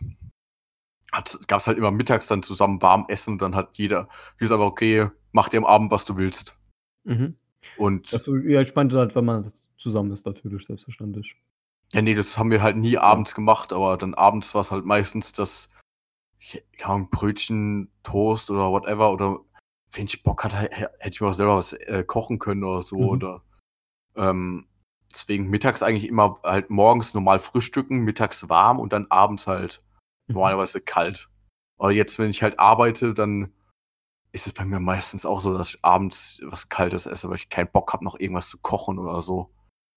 Speaker 2: gab es halt immer mittags dann zusammen warm essen und dann hat jeder, hieß aber okay, mach dir am Abend, was du willst.
Speaker 3: Mhm.
Speaker 2: Und
Speaker 3: Achso, ja, ich meinte halt, wenn man zusammen ist, natürlich, selbstverständlich.
Speaker 2: ja, nee, das haben wir halt nie abends gemacht, aber dann abends war es halt meistens das, Ahnung, Brötchen, Toast oder whatever oder wenn ich Bock hatte, hätte ich mir auch selber was äh, kochen können oder so
Speaker 3: Mhm.
Speaker 2: oder ähm, deswegen mittags eigentlich immer halt morgens normal frühstücken, mittags warm und dann abends halt. (laughs) normalerweise kalt. Aber jetzt, wenn ich halt arbeite, dann ist es bei mir meistens auch so, dass ich abends was Kaltes esse, weil ich keinen Bock habe, noch irgendwas zu kochen oder so.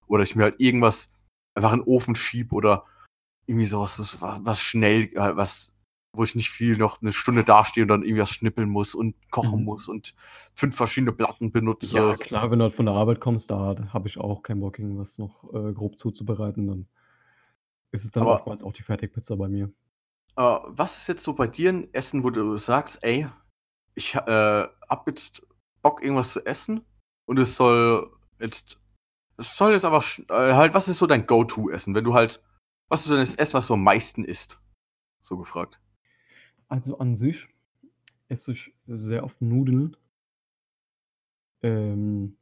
Speaker 2: Oder ich mir halt irgendwas einfach in den Ofen schieb oder irgendwie sowas, was, was schnell, äh, was, wo ich nicht viel noch eine Stunde dastehe und dann irgendwie was schnippeln muss und kochen
Speaker 3: Mhm.
Speaker 2: muss und fünf verschiedene Platten benutze.
Speaker 3: Ja, klar, wenn du halt von der Arbeit kommst, da habe ich auch keinen Bock, irgendwas noch äh, grob zuzubereiten. Dann ist es dann
Speaker 2: Aber-
Speaker 3: oftmals auch die Fertigpizza bei mir.
Speaker 2: Äh, was ist jetzt so bei dir ein Essen, wo du sagst, ey, ich äh, hab jetzt Bock, irgendwas zu essen und es soll jetzt, es soll jetzt aber äh, halt, was ist so dein Go-To-Essen, wenn du halt, was ist denn das Essen, was du am meisten isst? So gefragt.
Speaker 3: Also an sich esse ich sehr oft Nudeln. Ähm,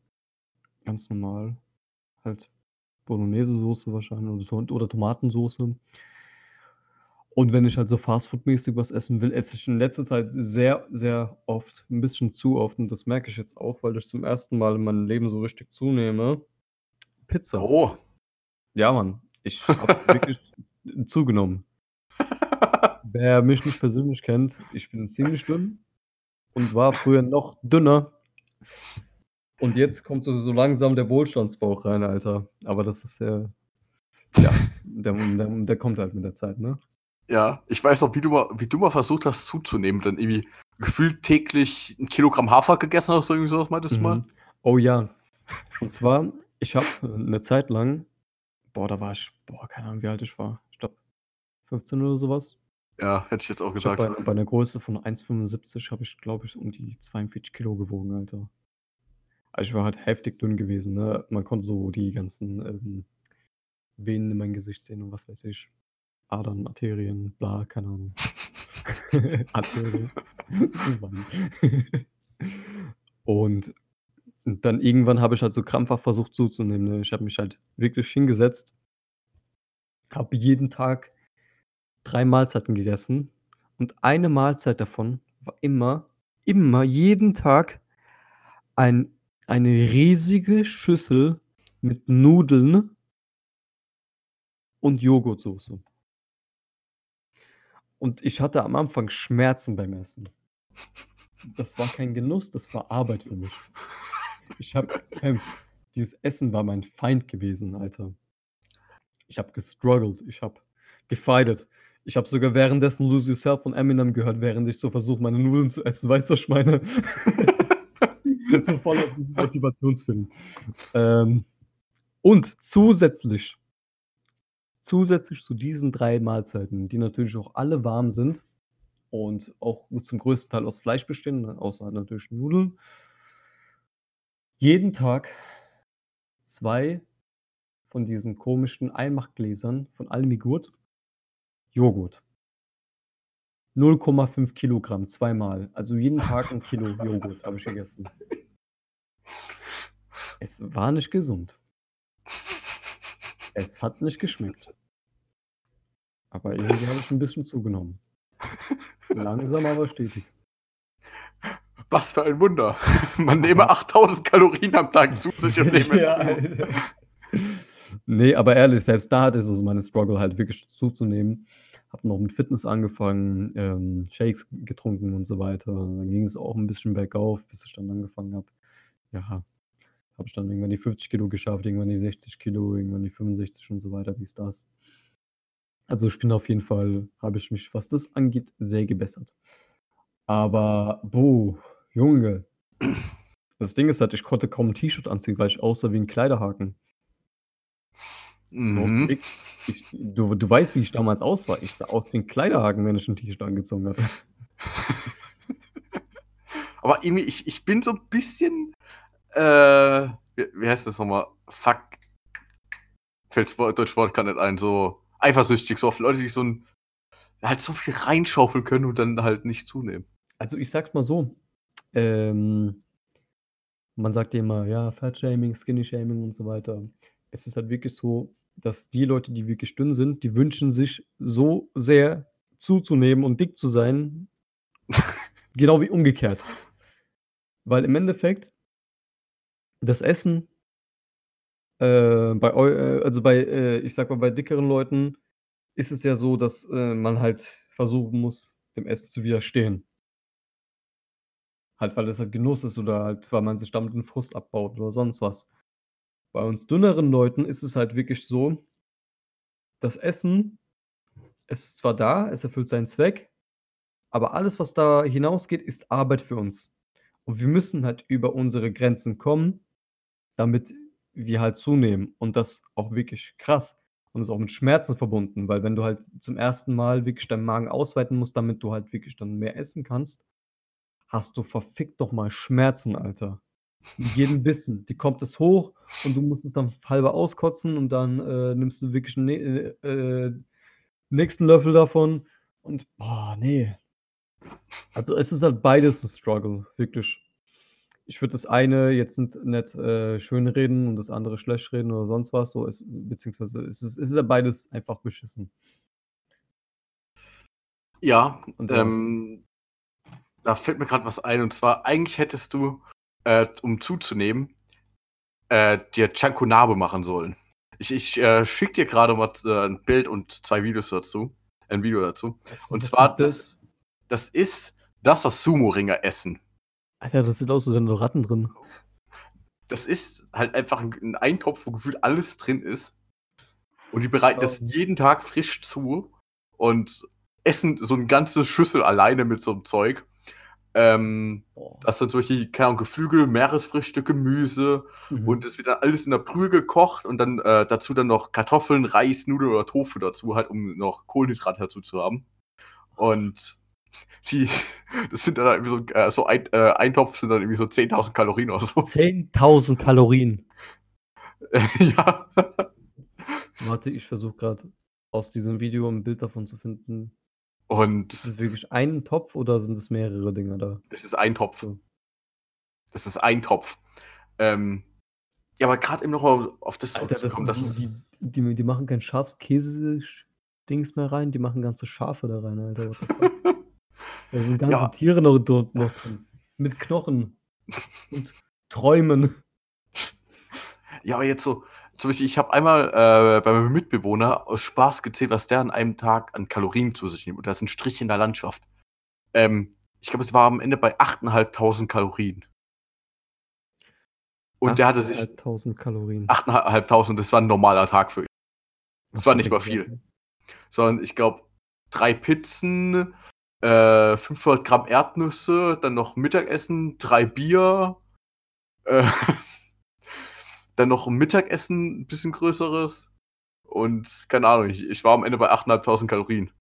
Speaker 3: ganz normal. Halt Bolognese-Soße wahrscheinlich oder Tomatensoße. Und wenn ich halt so Fastfood-mäßig was essen will, esse ich in letzter Zeit sehr, sehr oft, ein bisschen zu oft. Und das merke ich jetzt auch, weil ich zum ersten Mal in meinem Leben so richtig zunehme. Pizza.
Speaker 2: Oh.
Speaker 3: Ja, Mann. Ich habe (laughs) wirklich zugenommen. Wer mich nicht persönlich kennt, ich bin ziemlich dünn und war früher noch dünner. Und jetzt kommt so, so langsam der Wohlstandsbauch rein, Alter. Aber das ist ja. Ja, der, der, der kommt halt mit der Zeit, ne?
Speaker 2: Ja, ich weiß noch, wie du mal, wie du mal versucht hast zuzunehmen, dann irgendwie gefühlt täglich ein Kilogramm Hafer gegessen hast, oder irgendwie sowas meintest du mal?
Speaker 3: Mhm. Oh ja. Und zwar, ich habe eine Zeit lang, boah, da war ich, boah, keine Ahnung, wie alt ich war. Ich glaube 15 oder sowas.
Speaker 2: Ja, hätte ich jetzt auch gesagt.
Speaker 3: bei, bei einer Größe von 1,75 habe ich, glaube ich, um die 42 Kilo gewogen, Alter. Also ich war halt heftig dünn gewesen, ne? Man konnte so die ganzen ähm, Venen in meinem Gesicht sehen und was weiß ich. Adern, Arterien, bla, keine Ahnung. (laughs) Arterien. das war nicht. und dann irgendwann habe ich halt so krampfhaft versucht zuzunehmen. Ne? Ich habe mich halt wirklich hingesetzt, habe jeden Tag drei Mahlzeiten gegessen und eine Mahlzeit davon war immer, immer, jeden Tag ein, eine riesige Schüssel mit Nudeln und Joghurtsoße. Und ich hatte am Anfang Schmerzen beim Essen. Das war kein Genuss, das war Arbeit für mich. Ich habe gekämpft. Dieses Essen war mein Feind gewesen, Alter. Ich habe gestruggelt, ich habe gefightet. Ich habe sogar währenddessen Lose Yourself von Eminem gehört, während ich so versuche, meine Nudeln zu essen. Weißt du, was ich meine? (laughs) so voll auf diesen Motivationsfilm. Ähm, und zusätzlich, zusätzlich zu diesen drei Mahlzeiten, die natürlich auch alle warm sind und auch zum größten Teil aus Fleisch bestehen, außer natürlich Nudeln, jeden Tag zwei von diesen komischen Einmachgläsern von Almigurt Joghurt. 0,5 Kilogramm, zweimal. Also jeden Tag ein Kilo (laughs) Joghurt habe ich gegessen. Es war nicht gesund. Es hat nicht geschmeckt. Aber irgendwie habe ich ein bisschen zugenommen. Langsam, aber stetig.
Speaker 2: Was für ein Wunder. Man nehme 8000 Kalorien am Tag zu sich und (laughs) nehme.
Speaker 3: Ja, nee, aber ehrlich, selbst da hatte ich so meine Struggle halt wirklich zuzunehmen. Hab noch mit Fitness angefangen, ähm, Shakes getrunken und so weiter. Dann ging es auch ein bisschen bergauf, bis ich dann angefangen habe. Ja, habe ich dann irgendwann die 50 Kilo geschafft, irgendwann die 60 Kilo, irgendwann die 65 und so weiter, wie ist das. Also, ich bin auf jeden Fall habe ich mich, was das angeht, sehr gebessert. Aber, boh, Junge. Das Ding ist halt, ich konnte kaum 'n T-Shirt anziehen, weil ich aussah wie 'n Kleiderhaken. So,
Speaker 2: Mhm.
Speaker 3: ich ich du du weißt, wie ich damals aussah. Ich sah aus wie 'n Kleiderhaken, wenn ich 'n T-Shirt angezogen hatte. (laughs)
Speaker 2: Aber irgendwie, ich ich bin so 'n bisschen, äh, wie heißt das noch mal? Fuck. Fällt's Wort deutsche Wort grad nicht ein, so eifersüchtig, so auf Leute, die so 'n halt so viel reinschaufeln können und dann halt nicht zunehmen.
Speaker 3: Also, ich sage es mal so, ähm man sagt ja immer, ja, Fat-Shaming, Skinny-Shaming und so weiter. Es ist halt wirklich so, dass die Leute, die wirklich dünn sind, die wünschen sich so sehr zuzunehmen und dick zu sein, (laughs) genau wie umgekehrt. Weil im Endeffekt das Essen äh, bei äh, also bei, äh, ich sage mal, bei dickeren Leuten ist es ja so, dass, äh, man halt versuchen muss, dem Essen zu widerstehen. Halt, weil es halt Genuss ist oder halt, weil man sich damit 'n Frust abbaut oder sonst was. Bei uns dünneren Leuten ist es halt wirklich so das Essen es ist zwar da, es erfüllt seinen Zweck, aber alles, was da hinausgeht, ist Arbeit für uns. Und wir müssen halt über unsere Grenzen kommen, damit wir halt zunehmen und das auch wirklich krass. Und ist auch mit Schmerzen verbunden, weil wenn du halt zum 1. Mal wirklich deinen Magen ausweiten musst, damit du halt wirklich dann mehr essen kannst, hast du verfickt noch mal Schmerzen, Alter. Mit jedem Bissen. Dir kommt es hoch und du musst es dann halber auskotzen und dann, äh, nimmst du wirklich 'n ne äh, äh, nächsten Löffel davon und boah, ne. Also, es ist halt beides 'n Struggle, wirklich. Ich würde das eine jetzt nicht nicht, äh, schönreden und das andere schlechtreden oder sonst was, so es beziehungsweise es ist es ist ja beides einfach beschissen.
Speaker 2: Ja,
Speaker 3: Und ja.
Speaker 2: ähm, da fällt mir grad was ein, und zwar eigentlich hättest du, äh, um zuzunehmen, äh, dir Chanko Nabe machen sollen. Ich ich, äh, schicke dir grade mal äh, 'n Bild und 2 Videos dazu ein Video dazu.
Speaker 3: Was
Speaker 2: Und
Speaker 3: was
Speaker 2: zwar,
Speaker 3: das
Speaker 2: das ist das, was Sumo-Ringer essen.
Speaker 3: Alter, das aus, als wären da Ratten drin.
Speaker 2: Das ist halt einfach 'n 'n Eintopf, wo gefühlt alles drin ist. Und die bereiten das
Speaker 3: Oh.
Speaker 2: jeden Tag frisch zu und essen so 'ne ganze Schüssel alleine mit so 'm Zeug. Ähm,
Speaker 3: Boah.
Speaker 2: da ist dann zum Beispiel, keine Ahnung, Geflügel, Meeresfrüchte, Gemüse
Speaker 3: Mhm.
Speaker 2: und das wird dann alles in der Brühe gekocht und dann, äh, dazu dann noch Kartoffeln, Reis, Nudeln oder Tofu dazu, halt, um noch Kohlenhydrate dazu zu haben. Und die das sind dann halt irgendwie so äh, so ein äh, Eintopf sind dann irgendwie so 10.000 Kalorien oder so.
Speaker 3: 10.000 Kalorien. (laughs)
Speaker 2: Ja.
Speaker 3: Warte, ich versuche grad aus diesem Video 'n Bild davon zu finden.
Speaker 2: Und
Speaker 3: Ist es wirklich ein Topf oder sind es mehrere Dinger da?
Speaker 2: Das ist ein Topf.
Speaker 3: So.
Speaker 2: Das ist ein Topf. Ähm, ja, aber grad eben noch mal auf das
Speaker 3: Alter, das
Speaker 2: zurückzukommen, das
Speaker 3: die die die die machen kein Schafskäse-Dings mehr rein, die machen ganze Schafe da rein, Alter. (laughs) Da sind ganze
Speaker 2: Ja.
Speaker 3: Tiere noch dort noch drin. Mit Knochen und Träumen.
Speaker 2: Ja, aber jetzt so zum Beispiel, ich habe einmal, äh, bei meinem Mitbewohner aus Spaß gezählt, was der an einem Tag an Kalorien zu sich nimmt. Und da ist 'n Strich in der Landschaft. Ähm, ich glaube, es war am Ende bei 8.500 Kalorien. Und der hatte sich
Speaker 3: 8.500 Kalorien.
Speaker 2: 8.500, das war 'n normaler Tag für ihn. Das
Speaker 3: Was
Speaker 2: war nicht mal viel. Sondern ich glaube, 3 Pizzen, äh, 500 Gramm Erdnüsse, dann noch Mittagessen, 3 Bier, äh, (laughs) dann noch Mittagessen, 'n bisschen größeres und keine Ahnung, ich ich war am Ende bei 8.500 Kalorien.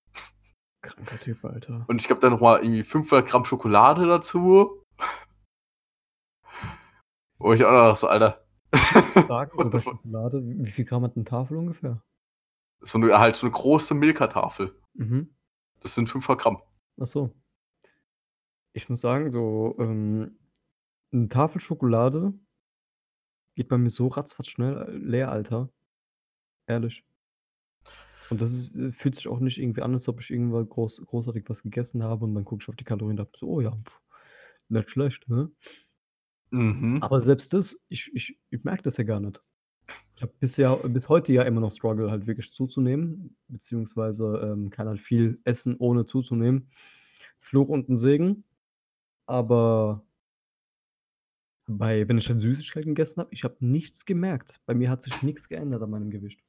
Speaker 3: Kranker Typ, Alter.
Speaker 2: Und ich glaube, dann noch mal irgendwie 500 Gramm Schokolade dazu. (laughs) Wo ich auch noch so: „Alter, the (laughs) fuck?“
Speaker 3: Schokolade. Wie viel Gramm hat 'ne Tafel ungefähr?
Speaker 2: So 'ne halt so 'ne große Milka-Tafel.
Speaker 3: Mhm.
Speaker 2: Das sind 500 Gramm.
Speaker 3: Ach so. Ich muss sagen, so, ähm, 'ne Tafel Schokolade geht bei mir so ratzfatz schnell, äh, leer, Alter. Ehrlich. Und das ist äh, fühlt sich auch nicht irgendwie an, als ob ich irgendwann groß großartig was gegessen habe und dann gucke ich auf die Kalorien und dachte so: „Oh ja, nicht schlecht, ne?“
Speaker 2: Mhm.
Speaker 3: Aber selbst das, ich ich ich merke das ja gar nicht. Ich habe bisher bis heute ja immer noch Struggle, halt wirklich zuzunehmen, beziehungsweise, ähm, kann halt viel essen, ohne zuzunehmen. Fluch und 'n Segen. Aber bei wenn ich dann Süßigkeiten gegessen habe, ich habe nichts gemerkt. Bei mir hat sich nix geändert an meinem Gewicht.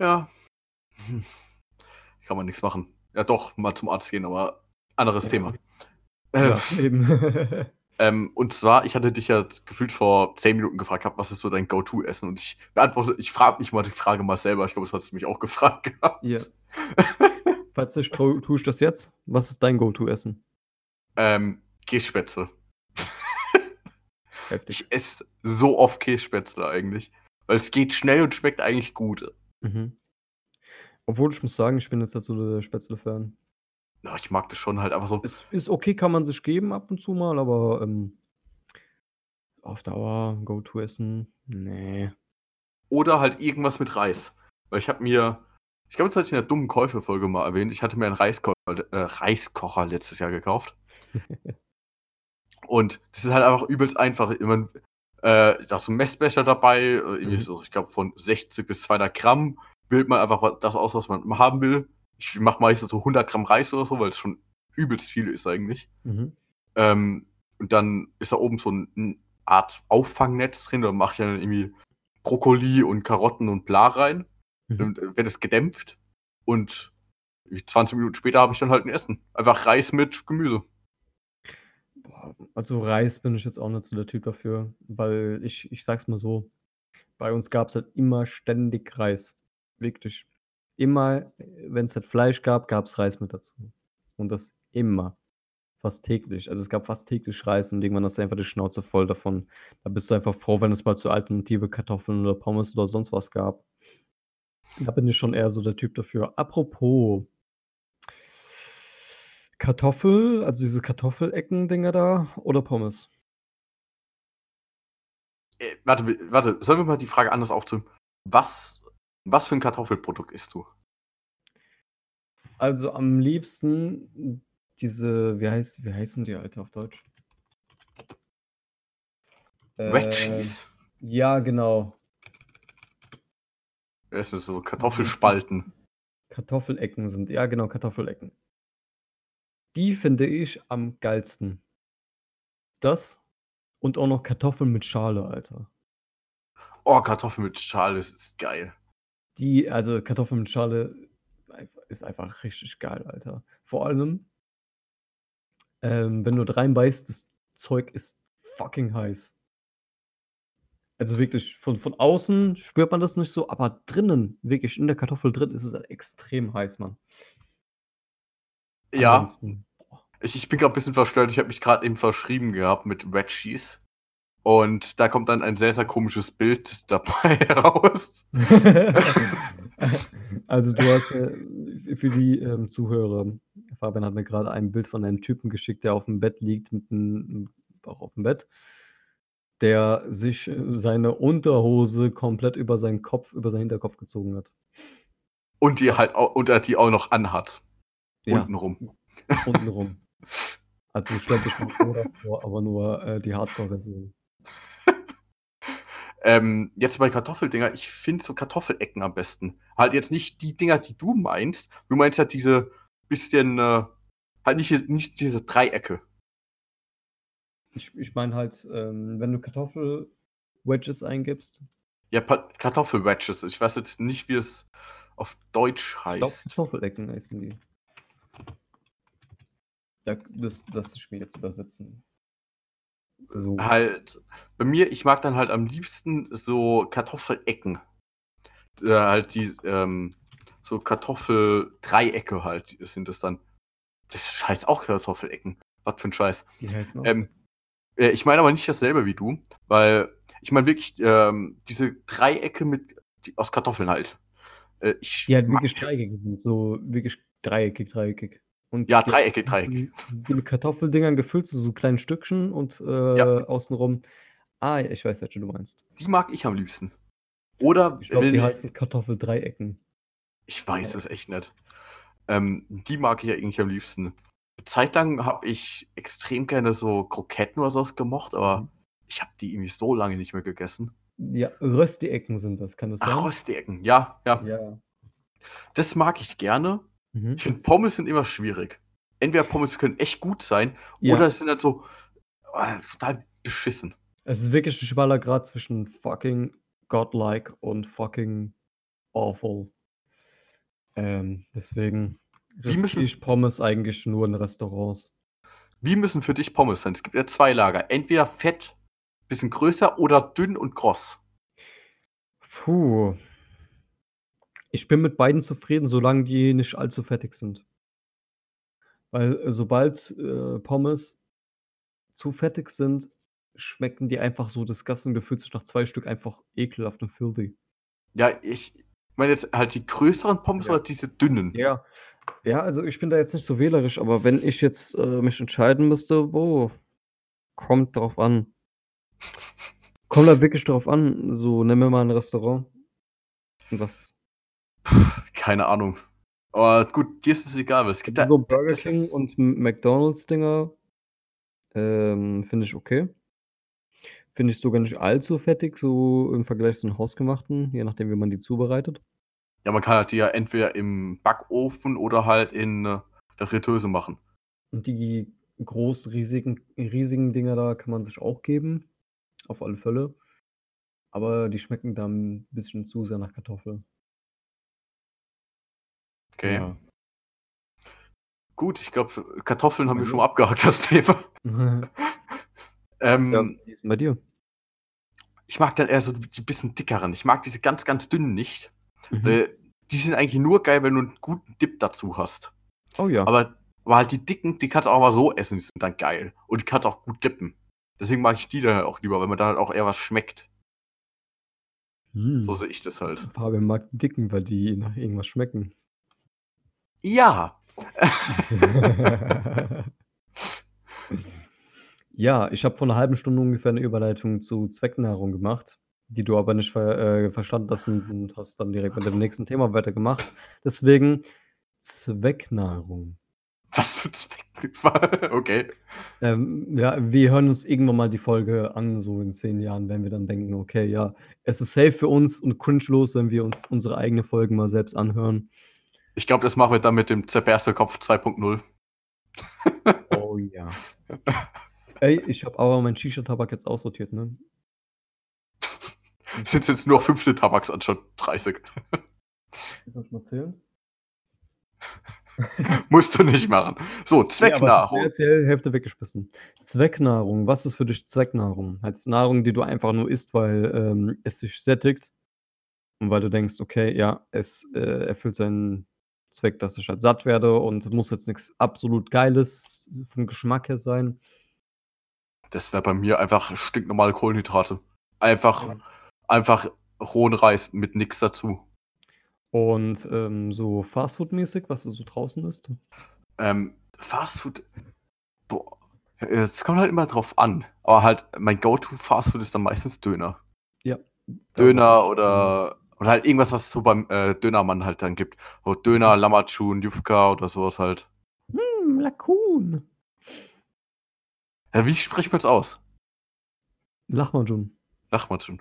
Speaker 2: Ja. Hm. Kann man nichts machen. Ja, doch, mal zum Arzt gehen, aber anderes
Speaker 3: Ja.
Speaker 2: Thema.
Speaker 3: Ja, eben. (laughs)
Speaker 2: ähm, und zwar, ich hatte dich ja gefühlt vor 10 Minuten gefragt, gehabt, was ist so dein Go-To-Essen? Und ich beantworte, ich frage mich mal die Frage mal selber. Ich glaube, das hast du mich auch (laughs) gefragt gehabt.
Speaker 3: Ja. Falls nicht, tue ich das jetzt. Was ist dein Go-To-Essen?
Speaker 2: Ähm, Kässpätzle.
Speaker 3: Heftig.
Speaker 2: Ich esse so oft Kässpätzle eigentlich. Weil es geht schnell und schmeckt eigentlich gut.
Speaker 3: Mhm. Obwohl ich muss sagen, ich bin jetzt nicht so der Spätzle-Fan.
Speaker 2: Ja, ich mag das schon halt einfach so.
Speaker 3: Es ist okay, kann man sich geben ab und zu mal, aber ähm, auf Dauer Go-To-Essen, nee.
Speaker 2: Oder halt irgendwas mit Reis. Weil ich habe mir, ich glaube, das hatte ich in der dummen Käufe-Folge mal erwähnt, ich hatte mir einen Reiskocher, äh, Reiskocher letztes Jahr gekauft. (laughs) Und das ist halt einfach übelst einfach. Immer, äh, da ist so ein Messbecher dabei, äh, irgendwie
Speaker 3: Mhm.
Speaker 2: so, ich glaube, von 60 bis 200 Gramm. Wählt man einfach das aus, was man haben will. Ich mache meistens so 100 Gramm Reis oder so, weil es schon übelst viel ist eigentlich.
Speaker 3: Mhm.
Speaker 2: Ähm, und dann ist da oben so ein- eine Art Auffangnetz drin. Da mache ich dann irgendwie Brokkoli und Karotten und bla rein.
Speaker 3: Mhm.
Speaker 2: Dann wird es gedämpft. Und 20 Minuten später habe ich dann halt ein Essen. Einfach Reis mit Gemüse.
Speaker 3: Also Reis bin ich jetzt auch nicht so der Typ dafür, weil ich, ich sag's mal so, bei uns gab es halt immer ständig Reis. Wirklich. Immer, wenn es halt Fleisch gab, gab es Reis mit dazu. Und das immer. Fast täglich. Also es gab fast täglich Reis und irgendwann hast du einfach die Schnauze voll davon. Da bist du einfach froh, wenn es mal so alternative Kartoffeln oder Pommes oder sonst was gab. Da bin ich schon eher so der Typ dafür. Apropos Kartoffel, also diese Kartoffelecken-Dinger da oder Pommes?
Speaker 2: Äh, warte, warte, sollen wir mal die Frage anders aufzählen? Was, was für ein Kartoffelprodukt isst du?
Speaker 3: Also am liebsten diese, wie heißt, wie heißen die Alter auf Deutsch?
Speaker 2: Red
Speaker 3: Äh,
Speaker 2: Cheese.
Speaker 3: Ja, genau.
Speaker 2: Es ist so Kartoffelspalten.
Speaker 3: Kartoffelecken sind, ja genau, Kartoffelecken. Die finde ich am geilsten. Das und auch noch Kartoffeln mit Schale, Alter.
Speaker 2: Oh, Kartoffeln mit Schale, das ist geil.
Speaker 3: Die, also Kartoffeln mit Schale ist einfach richtig geil, Alter. Vor allem, ähm, wenn du reinbeißt, das Zeug ist fucking heiß. Also wirklich, von, von außen spürt man das nicht so, aber drinnen, wirklich in der Kartoffel drin, ist es halt extrem heiß, Mann.
Speaker 2: Ja,
Speaker 3: Ansonsten,
Speaker 2: ich, ich bin gerade ein bisschen verstört. Ich habe mich gerade eben verschrieben gehabt mit Red Cheese. Und da kommt dann ein sehr, sehr komisches Bild (laughs) dabei heraus. (laughs)
Speaker 3: also du hast mir für die ähm, Zuhörer, Fabian hat mir gerade ein Bild von einem Typen geschickt, der auf dem Bett liegt, mit einem auch auf dem Bett, der sich äh, seine Unterhose komplett über seinen Kopf, über seinen Hinterkopf gezogen hat.
Speaker 2: Und die
Speaker 3: Was?
Speaker 2: halt auch, und er die auch noch anhat.
Speaker 3: Ja.
Speaker 2: Untenrum.
Speaker 3: Untenrum. (laughs) Also stell dich mal vor, aber nur äh, die Hardcore-Version.
Speaker 2: Ähm, jetzt bei Kartoffeldinger, ich finde so Kartoffelecken am besten. Halt jetzt nicht die Dinger, die du meinst. Du meinst halt diese bisschen, äh, halt nicht, nicht diese Dreiecke.
Speaker 3: Ich, ich meine halt, ähm, wenn du Kartoffel-Wedges eingibst,
Speaker 2: Ja, Pa- Kartoffelwedges. Ich weiß jetzt nicht, wie es auf Deutsch
Speaker 3: Ich glaube,
Speaker 2: heißt.
Speaker 3: Kartoffelecken heißen die. Da, das lass ich mir jetzt übersetzen. So.
Speaker 2: Halt, bei mir, ich mag dann halt am liebsten so Kartoffelecken. Äh, halt die, ähm, so Kartoffeldreiecke halt sind es dann. Das heißt auch Kartoffelecken. Was für ein Scheiß.
Speaker 3: Die heißen auch.
Speaker 2: Ähm, äh, ich meine aber nicht dasselbe wie du, weil ich meine wirklich ähm, diese Dreiecke mit die, aus Kartoffeln halt. Äh, ich
Speaker 3: die halt wirklich dreieckig sind. So wirklich dreieckig, dreieckig. Und
Speaker 2: Ja.
Speaker 3: Die, die mit Kartoffeldingern gefüllt, so, so kleinen Stückchen und äh,
Speaker 2: Ja.
Speaker 3: außenrum. Ah, ich weiß, welche du meinst.
Speaker 2: Die mag ich am liebsten. Oder
Speaker 3: Ich glaube, die heißen Kartoffeldreiecken.
Speaker 2: Ich weiß es echt nicht. Ähm, die mag ich ja eigentlich am liebsten. Eine Zeit lang habe ich extrem gerne so Kroketten oder sowas gemocht, aber
Speaker 3: Mhm.
Speaker 2: ich habe die irgendwie so lange nicht mehr gegessen.
Speaker 3: Ja, Rösti-Ecken sind das, kann das sein?
Speaker 2: Ach, Röstecken, ja, ja.
Speaker 3: Ja.
Speaker 2: Das mag ich gerne.
Speaker 3: Mhm.
Speaker 2: Ich finde, Pommes sind immer schwierig. Entweder Pommes können echt gut sein,
Speaker 3: Ja.
Speaker 2: oder es sind halt so äh, total beschissen.
Speaker 3: Es ist wirklich ein schmaler Grad zwischen fucking godlike und fucking awful. Ähm, deswegen riskiere
Speaker 2: müssen-
Speaker 3: ich Pommes eigentlich nur in Restaurants.
Speaker 2: Wie müssen für dich Pommes sein? Es gibt ja zwei Lager. Entweder fett, bisschen größer oder dünn und kross.
Speaker 3: Puh. Ich bin mit beiden zufrieden, solange die nicht allzu fettig sind. Weil, äh, sobald, äh, Pommes zu fettig sind, schmecken die einfach so disgusting. Du fühlst dich nach 2 Stück einfach ekelhaft und filthy.
Speaker 2: Ja, ich meine jetzt halt die größeren Pommes
Speaker 3: Ja.
Speaker 2: oder diese dünnen?
Speaker 3: Ja. Ja, also ich bin da jetzt nicht so wählerisch, aber wenn ich jetzt, äh, mich entscheiden müsste, boah, kommt drauf an. Kommt halt wirklich drauf an. So, nenn mir mal 'n Restaurant. Was
Speaker 2: Keine Ahnung. Aber gut, dir ist es egal, weil es gibt
Speaker 3: Also
Speaker 2: da
Speaker 3: so Burger King und McDonald's-Dinger, ähm, finde ich okay. Finde ich sogar nicht allzu fettig, so im Vergleich zu 'n hausgemachten, je nachdem, wie man die zubereitet.
Speaker 2: Ja, man kann halt die ja entweder im Backofen oder halt in, äh, der Fritteuse machen.
Speaker 3: Und die groß riesigen riesigen Dinger da kann man sich auch geben, auf alle Fälle. Aber die schmecken dann 'n bisschen zu sehr nach Kartoffel.
Speaker 2: Okay.
Speaker 3: Ja.
Speaker 2: Gut, ich glaube, Kartoffeln haben wir schon mal abgehakt, das Thema. (laughs)
Speaker 3: Ja,
Speaker 2: Ähm,
Speaker 3: wie ist denn bei dir?
Speaker 2: ich mag dann eher so die bisschen dickeren. Ich mag diese ganz, ganz dünnen nicht.
Speaker 3: Mhm.
Speaker 2: Die sind eigentlich nur geil, wenn du 'n guten Dip dazu hast.
Speaker 3: Oh ja.
Speaker 2: Aber aber halt die dicken, die kannst du auch mal so essen, die sind dann geil. Und die kannst auch gut dippen. Deswegen mag ich die dann halt auch lieber, weil man da halt auch eher was schmeckt. So
Speaker 3: Hm.
Speaker 2: sehe ich das halt.
Speaker 3: Fabian mag die dicken, weil die nach irgendwas schmecken.
Speaker 2: Ja. (laughs)
Speaker 3: Ja, ich habe vor 'ner halben Stunde ungefähr 'ne Überleitung zu Zwecknahrung gemacht, die du aber nicht ver äh, verstanden hast und hast dann direkt mit dem nächsten Thema weitergemacht. Deswegen Zwecknahrung.
Speaker 2: Was für Zweck? (laughs) Okay.
Speaker 3: Ähm, ja, wir hören uns irgendwann mal die Folge an, so in 10 Jahren, wenn wir dann denken: „Okay, ja, es ist safe für uns und cringelos, wenn wir uns unsere eigene Folgen mal selbst anhören.“
Speaker 2: Ich glaube, das machen wir dann mit dem zerberste Kopf 2.0.
Speaker 3: Oh ja. Ey, ich habe aber meinen Shisha-Tabak jetzt aussortiert, ne? (laughs)
Speaker 2: Sind jetzt nur noch 15 Tabaks anstatt 30.
Speaker 3: Soll ich mal zählen? (laughs)
Speaker 2: Musst du nicht machen. So, Zwecknahrung.
Speaker 3: die Häl Hälfte weggeschmissen. Zwecknahrung. Was ist für dich Zwecknahrung? Halt Nahrung, die du einfach nur isst, weil, ähm, es dich sättigt und weil du denkst: „Okay, ja, es, äh, erfüllt seinen Zweck, dass ich halt satt werde und muss jetzt nix absolut Geiles vom Geschmack her sein.“
Speaker 2: Das wäre bei mir einfach stinknormale Kohlenhydrate. Einfach
Speaker 3: Ja.
Speaker 2: einfach rohen Reis mit nix dazu.
Speaker 3: Und, ähm, so Fastfood-mäßig, was du so draußen isst?
Speaker 2: Ähm, Fastfood boah, es kommt halt immer drauf an. Aber halt mein Go-to-Fastfood ist dann meistens Döner.
Speaker 3: Ja.
Speaker 2: Döner oder oder halt irgendwas, was es so beim, äh, Dönermann halt dann gibt. So Döner, Lammatschun, Jufka oder so was halt.
Speaker 3: Hm, Lakun.
Speaker 2: Ja, wie spricht man's aus?
Speaker 3: Lahmacun.
Speaker 2: Lahmacun.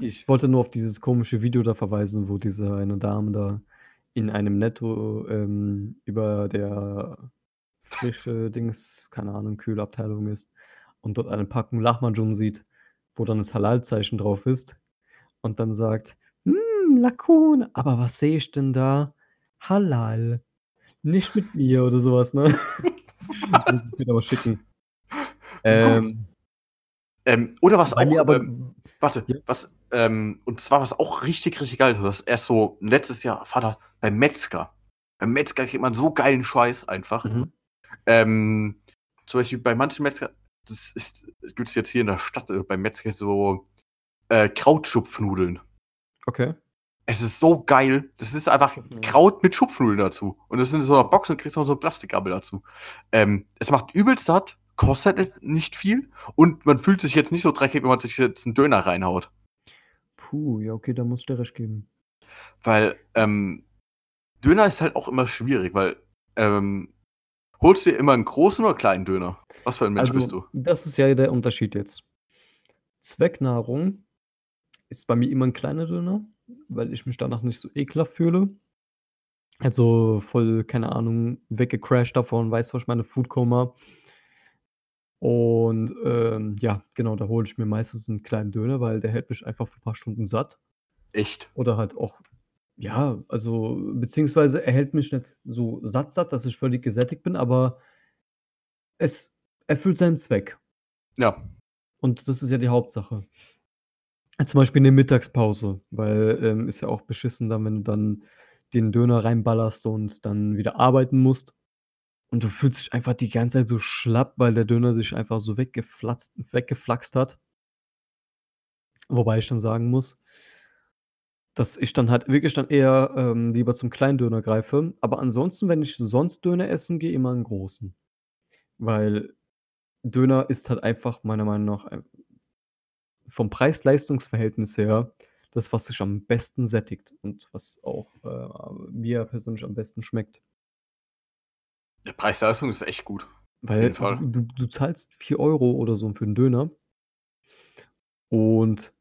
Speaker 3: Ich wollte nur auf dieses komische Video da verweisen, wo diese eine Dame da in einem Netto, ähm, über der frische Dings, keine Ahnung, Kühlabteilung ist und dort eine Packung Lahmacun sieht, wo dann das Halal-Zeichen drauf ist und dann sagt: „Hm, Lakun, aber was sehe ich denn da? Halal. Nicht mit (laughs) mir“ oder so was, ne? Ich dir aber schicken. Ähm
Speaker 2: Ähm, oder was auch,
Speaker 3: aber
Speaker 2: ähm warte,
Speaker 3: ja?
Speaker 2: was, ähm und zwar was auch richtig, richtig geil ist, was erst so letztes Jahr Vater beim Metzger. Beim Metzger kriegt man so geilen Scheiß einfach.
Speaker 3: Mhm.
Speaker 2: Ähm, zum Beispiel bei manchen Metzger, das ist das gibt's jetzt hier in der Stadt, äh, beim Metzger so, äh, Krautschupfnudeln.
Speaker 3: Okay.
Speaker 2: Es ist so geil. Das ist einfach. Kraut mit Schupfnudeln dazu. Und das ist in so 'ner Box und kriegst noch so 'n Plastikgabel dazu. Ähm, es macht übelst satt, kostet nicht viel und man fühlt sich jetzt nicht so dreckig, wenn man sich jetzt 'n Döner reinhaut.
Speaker 3: Puh, ja, okay, da muss ich dir recht geben.
Speaker 2: Weil, ähm, Döner ist halt auch immer schwierig, weil, ähm, holst du dir immer 'n großen oder kleinen Döner? Was für ein Mensch bist
Speaker 3: Also,
Speaker 2: du?
Speaker 3: das ist ja der Unterschied jetzt. Zwecknahrung ist bei mir immer 'n kleiner Döner, weil ich mich danach nicht so ekelhaft fühle. Also, voll, keine Ahnung, weggecrashed davon, weißt du, was ich meine, Foodkoma. Und, ähm, ja, genau, da hole ich mir meistens 'n kleinen Döner, weil der hält mich einfach für paar Stunden satt.
Speaker 2: Echt?
Speaker 3: Oder halt auch Ja, also beziehungsweise er hält mich nicht so satt satt, dass ich völlig gesättigt bin, aber es erfüllt seinen Zweck.
Speaker 2: Ja.
Speaker 3: Und das ist ja die Hauptsache. Zum Beispiel in der Mittagspause, weil, ähm, ist ja auch beschissen dann, wenn du dann den Döner reinballerst und dann wieder arbeiten musst. Und du fühlst dich einfach die ganze Zeit so schlapp, weil der Döner sich einfach so weggeflatzt weggeflaxt hat. Wobei ich dann sagen muss, dass ich dann halt wirklich dann eher, ähm, lieber zum kleinen Döner greife. Aber ansonsten, wenn ich sonst Döner essen gehe, immer 'n großen. Weil Döner ist halt einfach meiner Meinung nach vom Preis-Leistungs-Verhältnis her das, was sich am besten sättigt und was auch, äh, mir persönlich am besten schmeckt.
Speaker 2: Ja, Preis-Leistung ist echt gut.
Speaker 3: Weil du du du zahlst 4 Euro oder so für 'n Döner und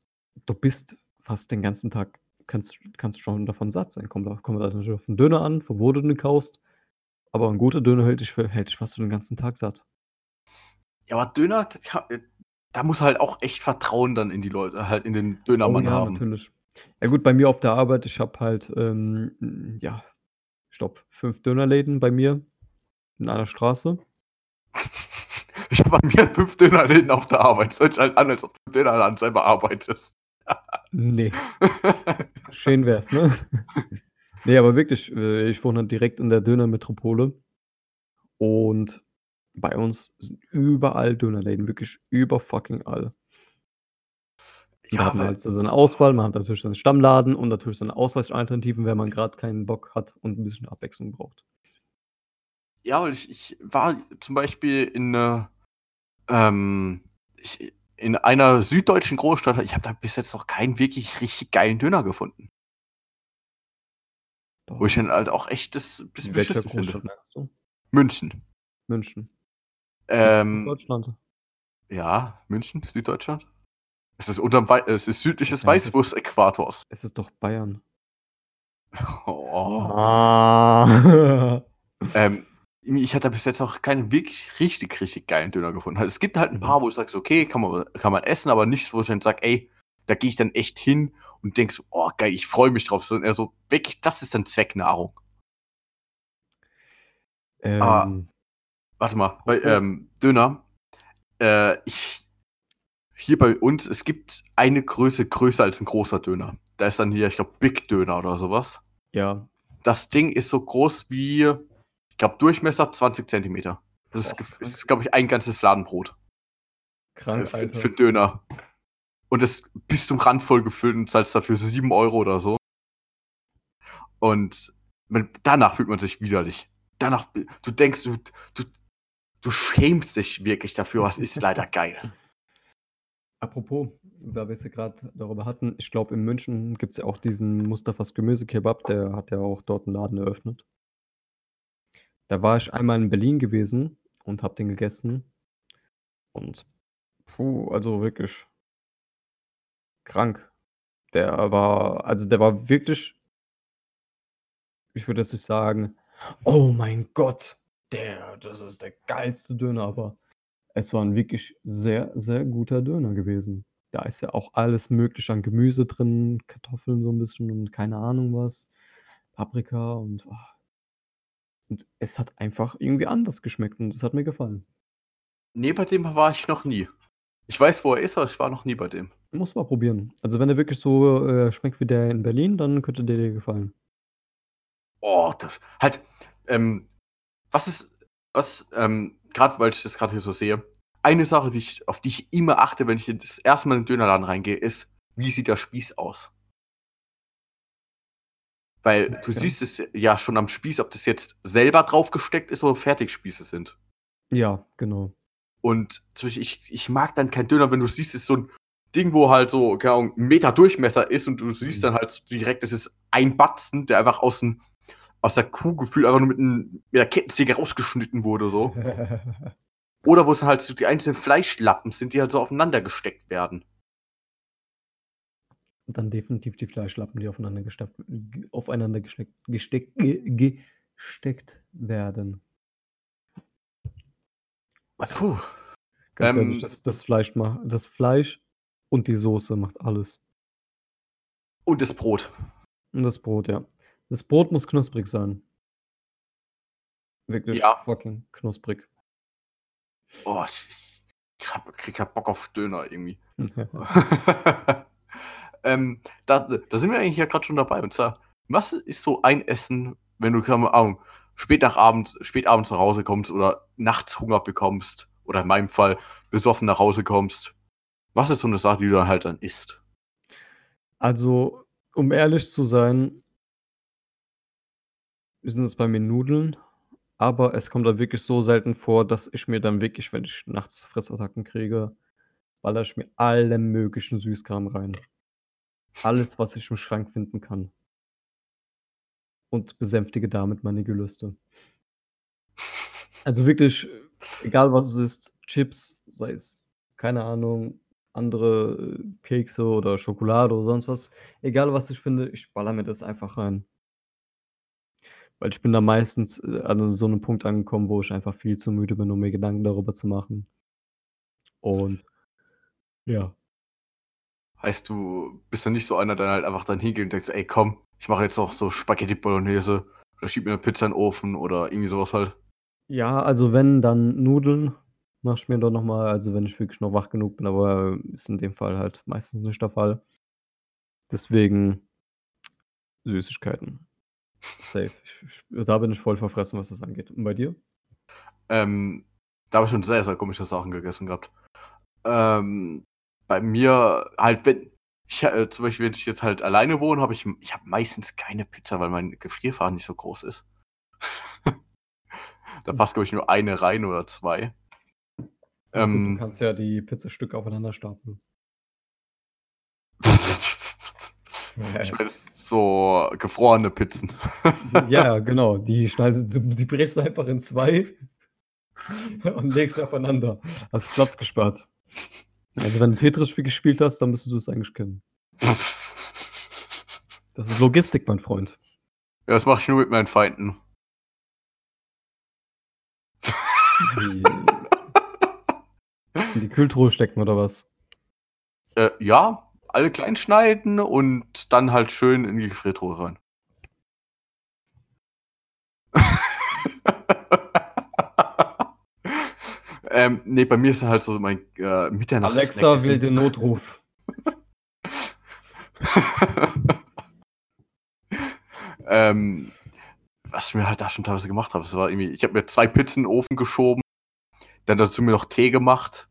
Speaker 3: du bist fast den ganzen Tag kannst kannst schon davon satt sein. Kommt da kommt natürlich auf den Döner an, von wo du den kaufst, aber 'n guter Döner hält dich hält dich fast für den ganzen Tag satt.
Speaker 2: Ja, aber Döner, da muss halt auch echt Vertrauen dann in die Leute halt in den
Speaker 3: Oh
Speaker 2: Dönermann
Speaker 3: ja,
Speaker 2: haben.
Speaker 3: natürlich. Ja gut, bei mir auf der Arbeit, ich habe halt, ähm, hm, ja, glaube, 5 Dönerläden bei mir in einer Straße. (laughs)
Speaker 2: Ich habe bei mir 5 Dönerläden auf der Arbeit. Es hört sich halt an, als ob du im Dönerladen selber arbeitest.
Speaker 3: Ne. (laughs) Schön wär's, ne? Ne, aber wirklich, äh, ich wohne direkt in der Dönermetropole und bei uns sind überall Dönerläden, wirklich über fucking all. Da
Speaker 2: Ja,
Speaker 3: hat man
Speaker 2: weil
Speaker 3: halt so seine Auswahl. Man hat natürlich seinen Stammladen und natürlich seine Ausweichalternativen, wenn man grad keinen Bock hat und 'n bisschen Abwechslung braucht.
Speaker 2: Ja, weil ich ich war zum Beispiel in 'ne ähm, ich in einer süddeutschen Großstadt ich habe da bis jetzt noch keinen wirklich richtig geilen Döner gefunden. Wo ich
Speaker 3: Boah.
Speaker 2: dann halt auch echt das
Speaker 3: In welcher. Großstadt meinst du?
Speaker 2: München.
Speaker 3: München.
Speaker 2: Ähm
Speaker 3: Deutschland.
Speaker 2: Ja, München, Süddeutschland. Es ist unterm Wei es ist südlich des
Speaker 3: Ja, es ist
Speaker 2: Weißwurst-Äquators.
Speaker 3: es ist doch Bayern.
Speaker 2: Oh.
Speaker 3: Ah.
Speaker 2: Ähm, ich hatte bis jetzt noch keinen wirklich richtig, richtig geilen Döner gefunden. Halt, es gibt halt 'n
Speaker 3: Mhm.
Speaker 2: paar, wo ich sage „Okay, kann man kann man essen“, aber nichts, wo ich dann sage: „Ey, da gehe ich dann echt hin und denke so: ‚Oh geil, ich freue mich drauf.‘“ Sondern eher so wirklich, das ist dann Zwecknahrung.
Speaker 3: Ähm.
Speaker 2: Warte mal, bei, ähm, Döner, äh, ich hier bei uns, es gibt eine Größe größer als 'n großer Döner. Da ist dann hier, ich glaube, Big Döner oder so was.
Speaker 3: Ja.
Speaker 2: Das Ding ist so groß wie ich glaube, Durchmesser 20 Zentimeter. Das ist ist, glaube ich, ein ganzes Fladenbrot. Äh,
Speaker 3: Krank,
Speaker 2: für
Speaker 3: Alter.
Speaker 2: für Döner. Und das bis zum Rand voll gefüllt und zahlst dafür 7 Euro oder so. Und man danach fühlt man sich widerlich. Danach du denkst, du du du schämst dich wirklich dafür, es ist leider geil. (laughs)
Speaker 3: Apropos, da wir es ja grad darüber hatten, ich glaube, in München gibt's ja auch diesen Mustafas Gemüsekebab, der hat ja auch dort 'n Laden eröffnet. Da war ich einmal in Berlin gewesen und habe den gegessen. Und puh, also wirklich krank. Der war also, der war wirklich ich würde jetzt nicht sagen: „Oh mein Gott, der das ist der geilste Döner“, aber es war 'n wirklich sehr, sehr guter Döner gewesen. Da ist ja auch alles Mögliche an Gemüse drin, Kartoffeln so 'n bisschen und keine Ahnung was, Paprika und oh. Und es hat einfach irgendwie anders geschmeckt und es hat mir gefallen.
Speaker 2: Ne, bei dem war ich noch nie. Ich weiß, wo er ist, aber ich war noch nie bei dem.
Speaker 3: Musst mal probieren. Also, wenn der wirklich so, äh, schmeckt wie der in Berlin, dann könnte der dir gefallen.
Speaker 2: Oh, das halt, ähm, was ist was, ähm, grad weil ich das grad hier so sehe, eine Sache, die ich auf die ich immer achte, wenn ich das 1. Mal in 'n Dönerladen reingehe, ist: Wie sieht der Spieß aus? Weil du
Speaker 3: Okay.
Speaker 2: siehst es ja schon am Spieß, ob das jetzt selber draufgesteckt ist oder Fertigspieße sind.
Speaker 3: Ja, genau.
Speaker 2: Und ich ich mag dann keinen Döner, wenn du siehst, es ist so 'n Ding, wo halt so, keine Ahnung, 'n Meter Durchmesser ist und du siehst
Speaker 3: Mhm.
Speaker 2: dann halt direkt, das ist ein Batzen, der einfach aus 'n aus der Kuh gefühlt einfach nur mit 'n mit der Kettensäge rausgeschnitten wurde so. (laughs) Oder wo's halt so die einzelnen Fleischlappen sind, die halt so aufeinander gesteckt werden.
Speaker 3: Dann definitiv die Fleischlappen, die aufeinander gestapft g aufeinander gesteckt gesteckt ge gesteckt werden.
Speaker 2: Puh.
Speaker 3: Ganz ehrlich,
Speaker 2: Ähm
Speaker 3: das das Fleisch ma das Fleisch und die Soße macht alles.
Speaker 2: Und das Brot.
Speaker 3: Und das Brot, ja. Das Brot muss knusprig sein. Wirklich
Speaker 2: Ja.
Speaker 3: fucking knusprig.
Speaker 2: Oh, ich hab, krieg ja Bock auf Döner irgendwie. (laughs) (laughs) ähm, da, da sind wir eigentlich ja gerade schon dabei. Und zwar, was ist so ein Essen, wenn du, keine Ahnung, spät nach Abend, spät abends nach Hause kommst oder nachts Hunger bekommst oder in meinem Fall besoffen nach Hause kommst? Was ist so eine Sache, die du dann halt dann isst?
Speaker 3: Also, um ehrlich zu sein sind es bei mir Nudeln, aber es kommt dann wirklich so selten vor, dass ich mir dann wirklich, wenn ich nachts Fressattacken kriege, ballere ich mir allen möglichen Süßkram rein. Alles, was ich im Schrank finden kann. Und besänftige damit meine Gelüste. Also wirklich, egal was es ist, Chips, sei es, keine Ahnung, andere äh, Kekse oder Schokolade oder sonst was. Egal was ich finde, ich baller mir das einfach rein. Weil ich bin da meistens äh, an so einem Punkt angekommen, wo ich einfach viel zu müde bin, um mir Gedanken darüber zu machen. Und ja.
Speaker 2: Heißt, du bist dann nicht so einer, der halt einfach dann hingeht und denkst, ey komm, ich mache jetzt noch so Spaghetti Bolognese oder schieb mir eine Pizza in den Ofen oder irgendwie sowas halt.
Speaker 3: Ja, also wenn, dann Nudeln mache ich mir doch noch mal, also wenn ich wirklich noch wach genug bin, aber ist in dem Fall halt meistens nicht der Fall. Deswegen Süßigkeiten. Safe. Ich, ich, da bin ich voll verfressen, was das angeht. Und bei dir?
Speaker 2: Ähm, da habe ich schon sehr, sehr komische Sachen gegessen gehabt. Ähm, bei mir halt, wenn ich äh, zum Beispiel, wenn ich jetzt halt alleine wohne, habe ich, ich habe meistens keine Pizza, weil mein Gefrierfach nicht so groß ist. (laughs) da passt, glaube ich, nur eine rein oder zwei.
Speaker 3: Ja, gut,
Speaker 2: Ähm,
Speaker 3: du kannst ja die Pizzastücke aufeinander stapeln. (laughs)
Speaker 2: ich meine, so gefrorene Pizzen. (laughs)
Speaker 3: Ja, (laughs) genau. Die, schneidest, du- die brichst du einfach in zwei (laughs) und legst sie aufeinander. Hast Platz gespart. Also wenn du Tetris gespielt hast, dann müsstest du es eigentlich kennen. Das ist Logistik, mein Freund.
Speaker 2: Ja, das mache ich nur mit meinen Feinden.
Speaker 3: Die, in die Kühltruhe stecken oder was?
Speaker 2: Äh, ja, alle klein schneiden und dann halt schön in die Gefriertruhe rein. (laughs) ähm, nee, bei mir ist halt so mein äh, Mitternachts.
Speaker 3: Alexa will den Notruf. (laughs)
Speaker 2: ähm, was ich mir halt da schon teilweise gemacht habe, das war irgendwie, ich habe mir zwei Pizzen in den Ofen geschoben, dann dazu mir noch Tee gemacht.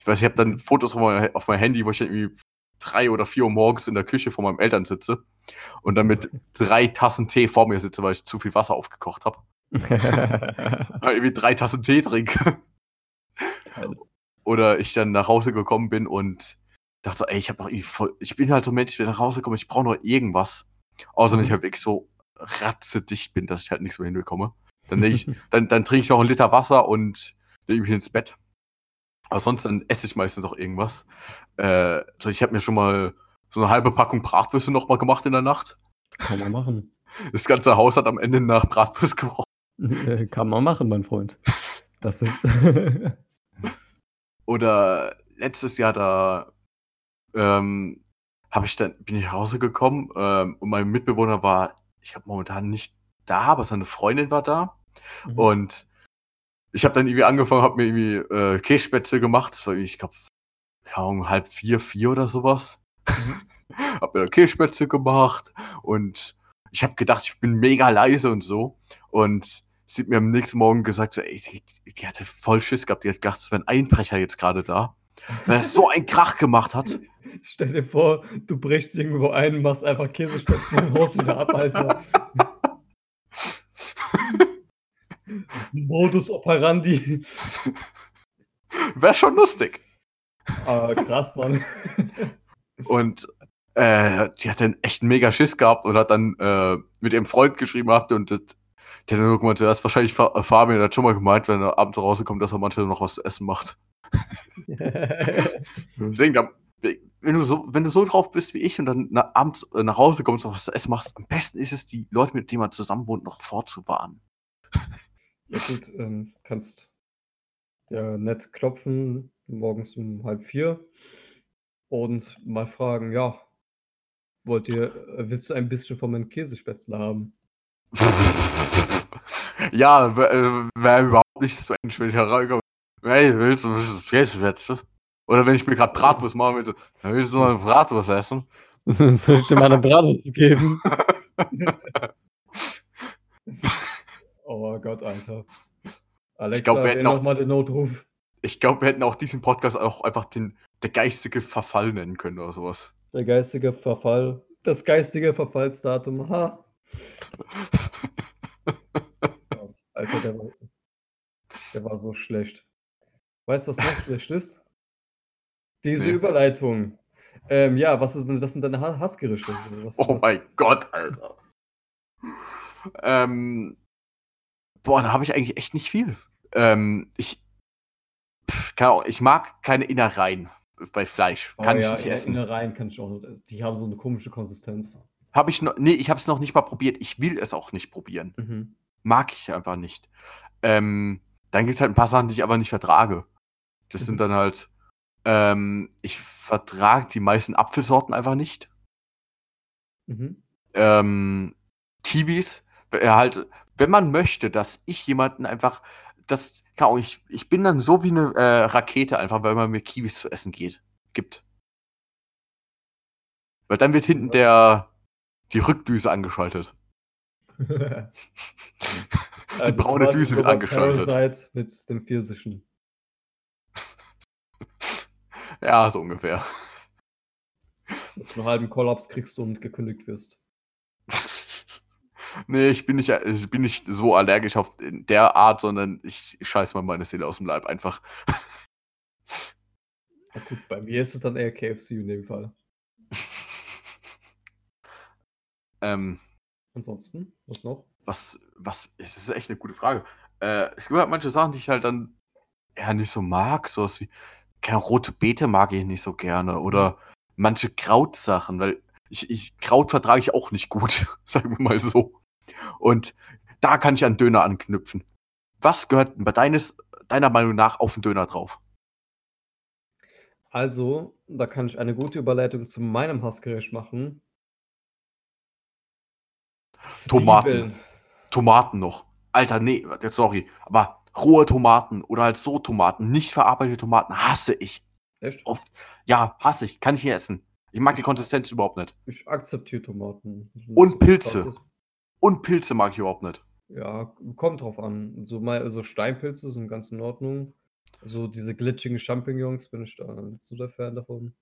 Speaker 2: Ich weiß, ich habe dann Fotos auf mein, auf mein Handy, wo ich irgendwie drei oder vier Uhr morgens in der Küche vor meinen Eltern sitze und dann mit drei Tassen Tee vor mir sitze, weil ich zu viel Wasser aufgekocht habe. Weil (laughs) irgendwie drei Tassen Tee trinke. Oder ich dann nach Hause gekommen bin und dachte so, ey, ich habe noch irgendwie voll, ich bin halt so ein Mensch, wenn ich nach Hause komme, ich brauche noch irgendwas. Außer wenn ich
Speaker 3: Mhm.
Speaker 2: halt wirklich so ratzedicht bin, dass ich halt nichts mehr hinbekomme. Dann, ich, (laughs) dann, dann trinke ich noch einen Liter Wasser und lege mich ins Bett. Aber sonst dann esse ich meistens auch irgendwas. Äh, so ich habe mir schon mal so eine halbe Packung Bratwürste noch mal gemacht in der Nacht.
Speaker 3: Kann man machen. (laughs)
Speaker 2: Das ganze Haus hat am Ende nach Bratwurst gerochen.
Speaker 3: Äh, Kann man machen, mein Freund. Das ist. (laughs)
Speaker 2: Oder letztes Jahr da ähm, habe ich dann bin ich nach Hause gekommen ähm, und mein Mitbewohner war, ich glaube momentan nicht da, aber seine Freundin war da
Speaker 3: Mhm.
Speaker 2: und ich habe dann irgendwie angefangen, habe mir irgendwie äh, Kässpätzle gemacht, das war irgendwie, ich glaube halb vier, vier oder sowas. (laughs) hab mir da Kässpätzle gemacht und ich habe gedacht, ich bin mega leise und so und sie hat mir am nächsten Morgen gesagt, so, ey, die, die hatte voll Schiss gehabt, die hat gedacht, es wäre ein Einbrecher jetzt gerade da. Weil er so einen Krach gemacht hat. (laughs)
Speaker 3: Stell dir vor, du brichst irgendwo ein, machst einfach Käsespätzle und haust wieder ab, Alter. (laughs) Modus operandi.
Speaker 2: Wäre schon lustig.
Speaker 3: Ah, krass, Mann.
Speaker 2: Und äh, die hat dann echt mega Schiss gehabt und hat dann äh, mit ihrem Freund geschrieben gehabt und das, der hat dann gemeint, er ist wahrscheinlich äh, Fabian, der hat schon mal gemeint, wenn er abends rauskommt, dass er manchmal noch was zu essen macht. (laughs) Deswegen, da, wenn, du so, wenn du so drauf bist wie ich und dann na, abends äh, nach Hause kommst und was zu essen machst, am besten ist es, die Leute, mit denen man zusammen wohnt, noch vorzuwarnen.
Speaker 3: Ja gut, ähm, kannst ja nett klopfen, morgens um halb vier und mal fragen, ja, Wollt ihr, äh, willst du ein bisschen von meinem Käsespätzle haben? (laughs)
Speaker 2: ja, wäre wär überhaupt nicht so eng, wenn ich hereinkomme. Hey, willst du ein Käsespätzle? Oder wenn ich mir gerade Bratwurst mache, willst du, willst du mal eine Bratwurst essen? (laughs)
Speaker 3: Soll ich dir mal eine Bratwurst geben? (laughs) oh Gott, Alter. Alexa,
Speaker 2: glaub, wir
Speaker 3: wähl
Speaker 2: hätten auch-
Speaker 3: mal den Notruf.
Speaker 2: Ich glaube, wir hätten auch diesen Podcast auch einfach den der geistige Verfall nennen können oder sowas.
Speaker 3: Der geistige Verfall. Das geistige Verfallsdatum. Ha. (laughs) Alter, der war, der war so schlecht. Weißt du, was noch schlecht ist? Diese
Speaker 2: Nee.
Speaker 3: Überleitung. Ähm, ja, was, ist, denn- was sind deine Ha- Hassgerichte? Was,
Speaker 2: Oh
Speaker 3: was,
Speaker 2: mein Gott, Alter. (laughs) Ähm, boah, da habe ich eigentlich echt nicht viel. Ähm, ich, pff, keine ich mag keine Innereien bei Fleisch.
Speaker 3: oh,
Speaker 2: Kann ich
Speaker 3: ja,
Speaker 2: nicht essen.
Speaker 3: Innereien kann ich auch nicht essen. Die haben so eine komische Konsistenz.
Speaker 2: Habe ich noch, nee, ich habe es noch nicht mal probiert. Ich will es auch nicht probieren.
Speaker 3: Mhm.
Speaker 2: Mag ich einfach nicht. Ähm, dann gibt es halt ein paar Sachen, die ich aber nicht vertrage. Das
Speaker 3: Mhm.
Speaker 2: sind dann halt, ähm, ich vertrage die meisten Apfelsorten einfach nicht.
Speaker 3: Mhm.
Speaker 2: ähm, Kiwis, äh, halt, wenn man möchte, dass ich jemanden einfach, das, Ahnung, ich, ich bin dann so wie eine äh, Rakete einfach, weil man mir Kiwis zu essen geht, gibt. Weil dann wird hinten der, die Rückdüse angeschaltet. (laughs)
Speaker 3: die
Speaker 2: braune Düse wird angeschaltet.
Speaker 3: Parasite mit dem Pfirsichen.
Speaker 2: Ja, so ungefähr.
Speaker 3: Dass du einen halben Kollaps kriegst und gekündigt wirst.
Speaker 2: Nee, ich bin nicht, ich bin nicht so allergisch auf der Art, sondern ich, ich scheiß mal meine Seele aus dem Leib einfach.
Speaker 3: Na gut, bei mir ist es dann eher KFC in dem Fall. (laughs)
Speaker 2: ähm,
Speaker 3: Ansonsten, was noch?
Speaker 2: was, was, es ist echt eine gute Frage. Äh, es gibt halt manche Sachen, die ich halt dann eher nicht so mag, sowas wie, keine rote Beete mag ich nicht so gerne oder manche Krautsachen, weil ich, ich Kraut vertrage ich auch nicht gut, (laughs) sagen wir mal so. Und da kann ich an Döner anknüpfen. Was gehört bei deines, deiner Meinung nach auf den Döner drauf?
Speaker 3: Also, da kann ich eine gute Überleitung zu meinem Hassgericht machen.
Speaker 2: Tomaten.
Speaker 3: Zwiebeln.
Speaker 2: Tomaten noch. Alter, nee, sorry, aber rohe Tomaten oder halt so Tomaten, nicht verarbeitete Tomaten, hasse ich.
Speaker 3: Echt?
Speaker 2: Oft. Ja, hasse ich, kann ich nicht essen. Ich mag die Konsistenz überhaupt nicht.
Speaker 3: Ich akzeptiere Tomaten.
Speaker 2: Und Pilze. Und Pilze mag ich überhaupt nicht.
Speaker 3: Ja, kommt drauf an. So, mal, so Steinpilze sind ganz in Ordnung. So diese glitschigen Champignons bin ich da nicht so der Fan davon.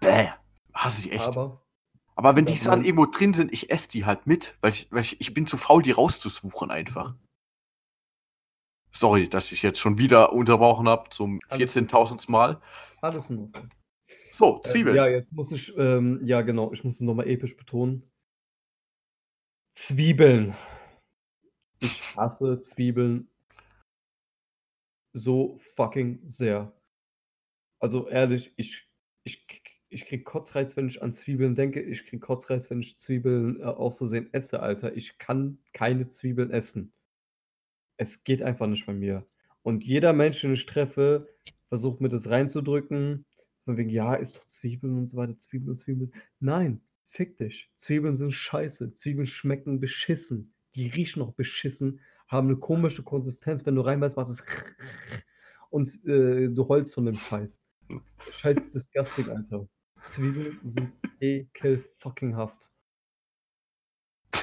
Speaker 2: Bäh, hasse ich echt. Aber,
Speaker 3: Aber
Speaker 2: wenn die
Speaker 3: Ja, man-
Speaker 2: irgendwo drin sind, ich esse die halt mit, weil ich, weil ich, ich bin zu faul, die rauszusuchen einfach. Sorry, dass ich jetzt schon wieder unterbrochen habe zum
Speaker 3: Alles
Speaker 2: 14.000. Mal.
Speaker 3: alles in Ordnung.
Speaker 2: So,
Speaker 3: Ähm,
Speaker 2: Zwiebeln.
Speaker 3: ja, jetzt muss ich, ähm, ja genau, ich muss es nochmal episch betonen. Zwiebeln. Ich hasse Zwiebeln so fucking sehr. Also ehrlich, ich, ich, ich krieg Kotzreiz, wenn ich an Zwiebeln denke. Ich krieg Kotzreiz, wenn ich Zwiebeln äh, aus Versehen esse, Alter. Ich kann keine Zwiebeln essen. Es geht einfach nicht bei mir. Und jeder Mensch, den ich treffe, versucht mir das reinzudrücken. Von wegen, ja, isst doch Zwiebeln und so weiter, Zwiebeln, Zwiebeln. Nein, fick dich. Zwiebeln sind scheiße. Zwiebeln schmecken beschissen. Die riechen auch beschissen, haben eine komische Konsistenz. Wenn du reinbeißt, macht es (laughs) und äh, du holst von dem Scheiß. Scheiß disgusting, Alter. Zwiebeln sind ekel fucking haft. (laughs)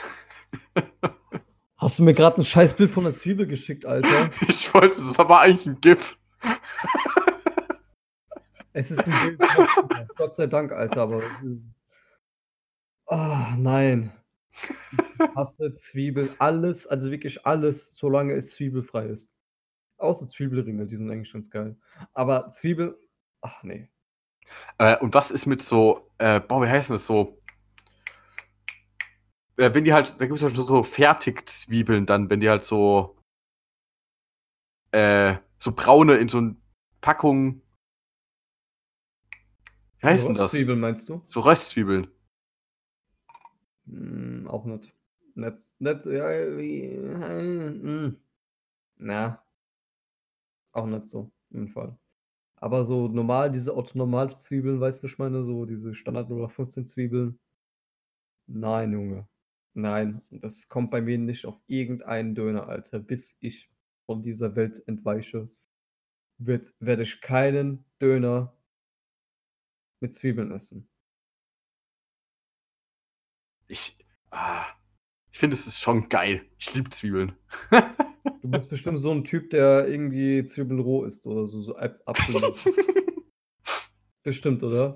Speaker 3: Hast du mir gerade ein Scheißbild von einer Zwiebel geschickt, Alter? (laughs)
Speaker 2: Ich wollte, das ist aber eigentlich ein GIF.
Speaker 3: Es ist ein Bild. Gott sei Dank, Alter, aber. Ah, nein. Ich hasse Zwiebeln. Alles, also wirklich alles, solange es zwiebelfrei ist. Außer Zwiebelringe, die sind eigentlich ganz geil. Aber Zwiebel. Ach nee.
Speaker 2: Äh, und was ist mit so, äh, boah, wie heißt denn das so? Äh, wenn die halt, da gibt es ja schon so Fertigzwiebeln dann, wenn die halt so, äh, so braune in so eine Packung, wie heißt denn das?
Speaker 3: Zwiebeln meinst du?
Speaker 2: So Röstzwiebeln.
Speaker 3: Hm, auch nicht. Nicht, nicht, ja, wie, äh, hm. Na. Auch nicht so, im Fall. Aber so normal, diese Otto Zwiebeln, weißt du, was ich meine? So diese Standard 0815 Zwiebeln. Nein, Junge. Nein, das kommt bei mir nicht auf irgendeinen Döner, Alter. Bis ich von dieser Welt entweiche, wird, werde ich keinen Döner mit Zwiebeln essen.
Speaker 2: Ich, ah, ich finde, es ist schon geil. Ich liebe Zwiebeln.
Speaker 3: Du bist bestimmt so ein Typ, der irgendwie Zwiebeln roh isst oder so, so ab Apfel. (laughs) bestimmt, oder?